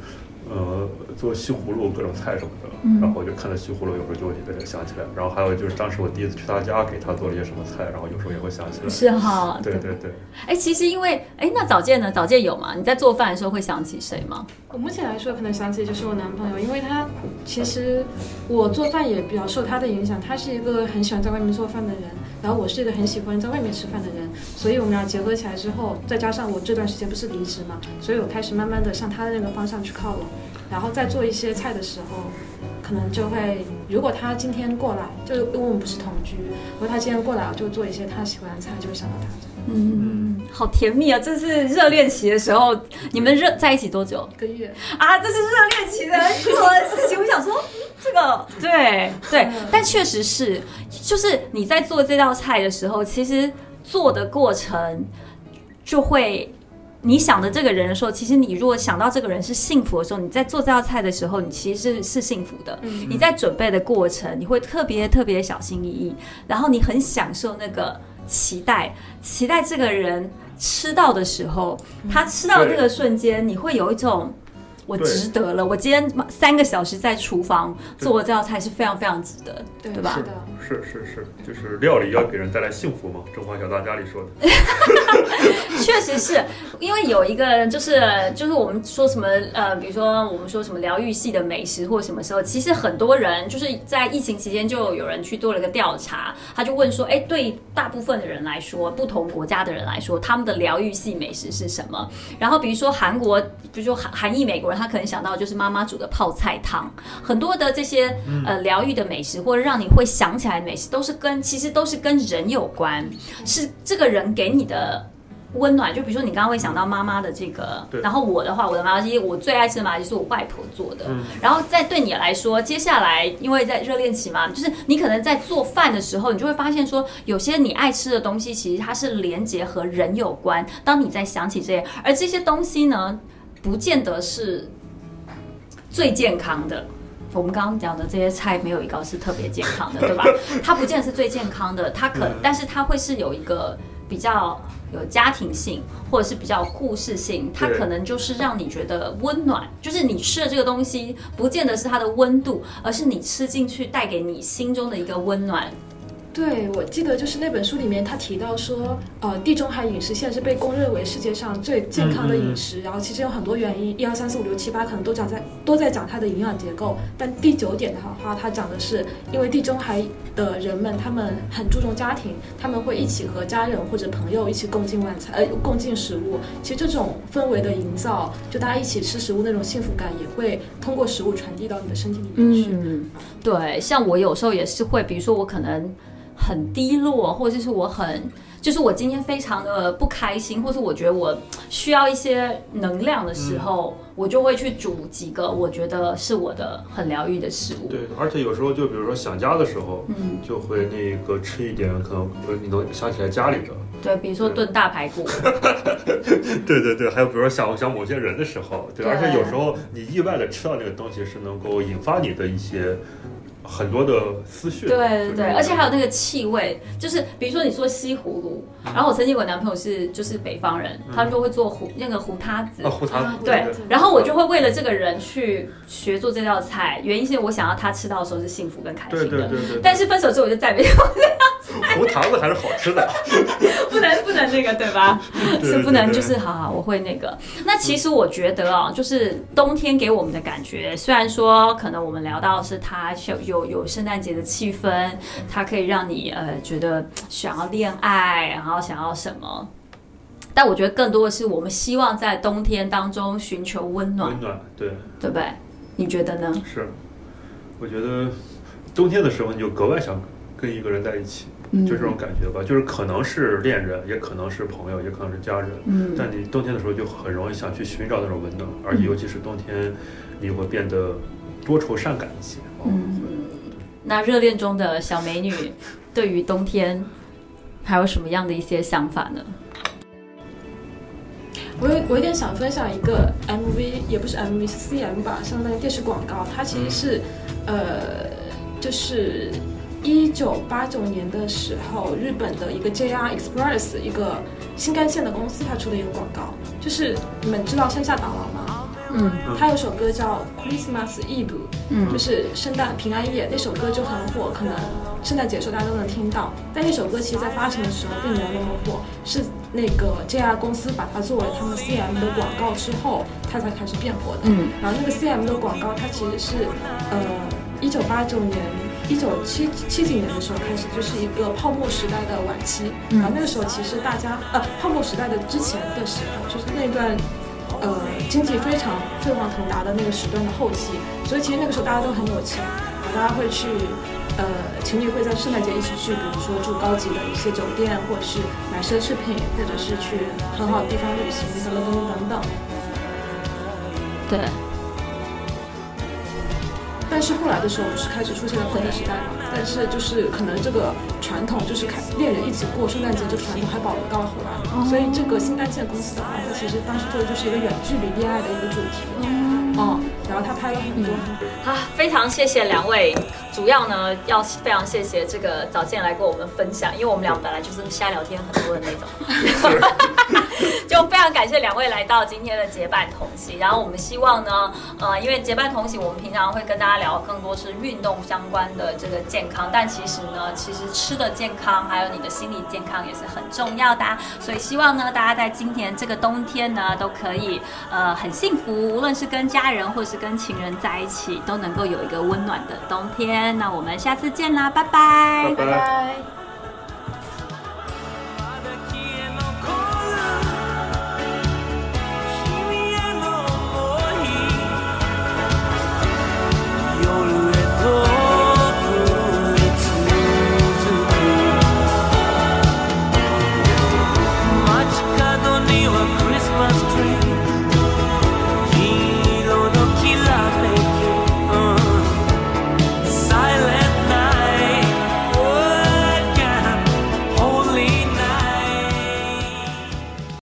呃，做西葫芦各种菜什么的，嗯然后我就看到西葫芦，有时候就会想起来。然后还有就是当时我第一次去他家给他做了一些什么菜，然后有时候也会想起来。是哈，对对对，哎，其实因为哎，那早见呢？早见有吗？你在做饭的时候会想起谁吗？我目前来说，可能想起就是我男朋友，因为他其实我做饭也比较受他的影响。他是一个很喜欢在外面做饭的人，然后我是一个很喜欢在外面吃饭的人，所以我们俩结合起来之后，再加上我这段时间不是离职嘛，所以我开始慢慢的向他的那个方向去靠拢。然后在做一些菜的时候，可能就会，如果他今天过来，就因为我们不是同居，如果他今天过来，我就做一些他喜欢的菜，就会想到他。嗯，好甜蜜啊！这是热恋期的时候，你们热在一起多久一个月，啊？这是热恋期的做的事情。我想说，这个对对嗯，但确实是，就是你在做这道菜的时候，其实做的过程就会你想的这个人的时候，其实你如果想到这个人是幸福的时候，你在做这道菜的时候，你其实是是幸福的。嗯你在准备的过程，你会特别特别小心翼翼，然后你很享受那个期待，期待这个人吃到的时候，他吃到这个瞬间，你会有一种。我值得了，我今天三个小时在厨房做这道菜是非常非常值得，对。对吧？是的，是是是，就是料理要给人带来幸福嘛，《中华小当家》里说的。确实是因为有一个，就是就是我们说什么呃，比如说我们说什么疗愈系的美食或什么时候，其实很多人就是在疫情期间就有人去做了一个调查，他就问说，哎，对大部分的人来说，不同国家的人来说，他们的疗愈系美食是什么？然后比如说韩国，比如说韩韩裔美国人，他可能想到就是妈妈煮的泡菜汤，很多的这些呃疗愈的美食，或者让你会想起来的美食，都是跟其实都是跟人有关，是这个人给你的。温暖，就比如说你刚刚会想到妈妈的这个，然后我的话，我的麻辣鸡，我最爱吃的麻辣鸡是我外婆做的。嗯然后在对你来说，接下来因为在热恋期嘛，就是你可能在做饭的时候，你就会发现说，有些你爱吃的东西，其实它是连接和人有关。当你在想起这些，而这些东西呢，不见得是最健康的。我们刚刚讲的这些菜没有一个是特别健康的，对吧？它不见得是最健康的，它可，嗯但是它会是有一个比较有家庭性，或者是比较有故事性，它可能就是让你觉得温暖，就是你吃的这个东西，不见得是它的温度，而是你吃进去带给你心中的一个温暖。对，我记得就是那本书里面他提到说，呃，地中海饮食现在是被公认为世界上最健康的饮食，然后其实有很多原因，一二三四五六七八可能都讲在都在讲它的营养结构，但第九点的话，它讲的是因为地中海的人们他们很注重家庭，他们会一起和家人或者朋友一起共进晚餐，呃，共进食物。其实这种氛围的营造，就大家一起吃食物那种幸福感，也会通过食物传递到你的身体里面去。嗯，对，像我有时候也是会，比如说我可能很低落，或者是我很，就是我今天非常的不开心，或是我觉得我需要一些能量的时候，我就会去煮几个我觉得是我的很疗愈的食物。对，而且有时候就比如说想家的时候，嗯，就会那个吃一点，可能呃你能想起来家里的。对，比如说炖大排骨，对对对，还有比如说想想某些人的时候，对，对而且有时候你意外的吃到那个东西是能够引发你的一些很多的思绪。对对对，而且还有那个气味，就是比如说你说西葫芦，然后我曾经有个男朋友是就是北方人，他们就会做胡那个胡塌子啊，。胡桃啊对对，然后我就会为了这个人去学做这道菜，原因是我想要他吃到的时候是幸福跟开心的。对对对，但是分手之后我就再没有，胡糖子还是好吃的。不能不能那个对吧？是不能就是好好我会那个。那其实我觉得啊，就是冬天给我们的感觉，虽然说可能我们聊到是它有有有圣诞节的气氛，它可以让你呃觉得想要恋爱，然后想要什么。但我觉得更多的是我们希望在冬天当中寻求温暖，温暖，对，对不对？你觉得呢？是。我觉得冬天的时候你就格外想跟一个人在一起，嗯就这种感觉吧。就是可能是恋人，也可能是朋友，也可能是家人。嗯但你冬天的时候就很容易想去寻找那种温暖，而且尤其是冬天，你会变得多愁善感一些。嗯，那热恋中的小美女对于冬天还有什么样的一些想法呢？我有我有点想分享一个 MV，也不是 MV，是 CM 吧，相当于电视广告，它其实是，呃，就是一九八九年的时候，日本的一个 JR Express 一个新干线的公司，它出的一个广告，就是你们知道山下达郎吗？嗯他有首歌叫 Christmas Eve，嗯就是圣诞平安夜那首歌就很火，可能圣诞节的时候大家都能听到。但那首歌其实在发行的时候并没有那么火，是那个 JR 公司把它作为他们 CM 的广告之后，它才开始变火的。嗯然后那个 CM 的广告，它其实是呃一九八九年、一九七七几年的时候开始，就是一个泡沫时代的晚期。嗯然后那个时候其实大家呃泡沫时代的之前的时候，就是那段呃经济非常飞黄腾达的那个时段的后期，所以其实那个时候大家都很有钱，大家会去。呃，情侣会在圣诞节一起去，比如说住高级的一些酒店，或者是买奢侈品，或者是去很好的地方旅行，等等等等等等。对，但但是后来的时候就是开始出现了朋克时代嘛？但是就是可能这个传统就是开恋人一起过圣诞节这个传统还保留到了后来，所以这个新干线公司的话，它其实当时做的就是一个远距离恋爱的一个主题。嗯，然后他拍了很多。好，非常谢谢两位。主要呢，要非常谢谢这个早见来跟我们分享，因为我们俩本来就是瞎聊天很多的那种，就非常感谢两位来到今天的结伴同行。然后我们希望呢，呃，因为结伴同行，我们平常会跟大家聊更多是运动相关的这个健康，但其实呢，其实吃的健康还有你的心理健康也是很重要的。所以希望呢，大家在今年这个冬天呢，都可以呃很幸福，无论是跟家人或是跟情人在一起，都能够有一个温暖的冬天。那我们下次见啦，拜拜，拜拜。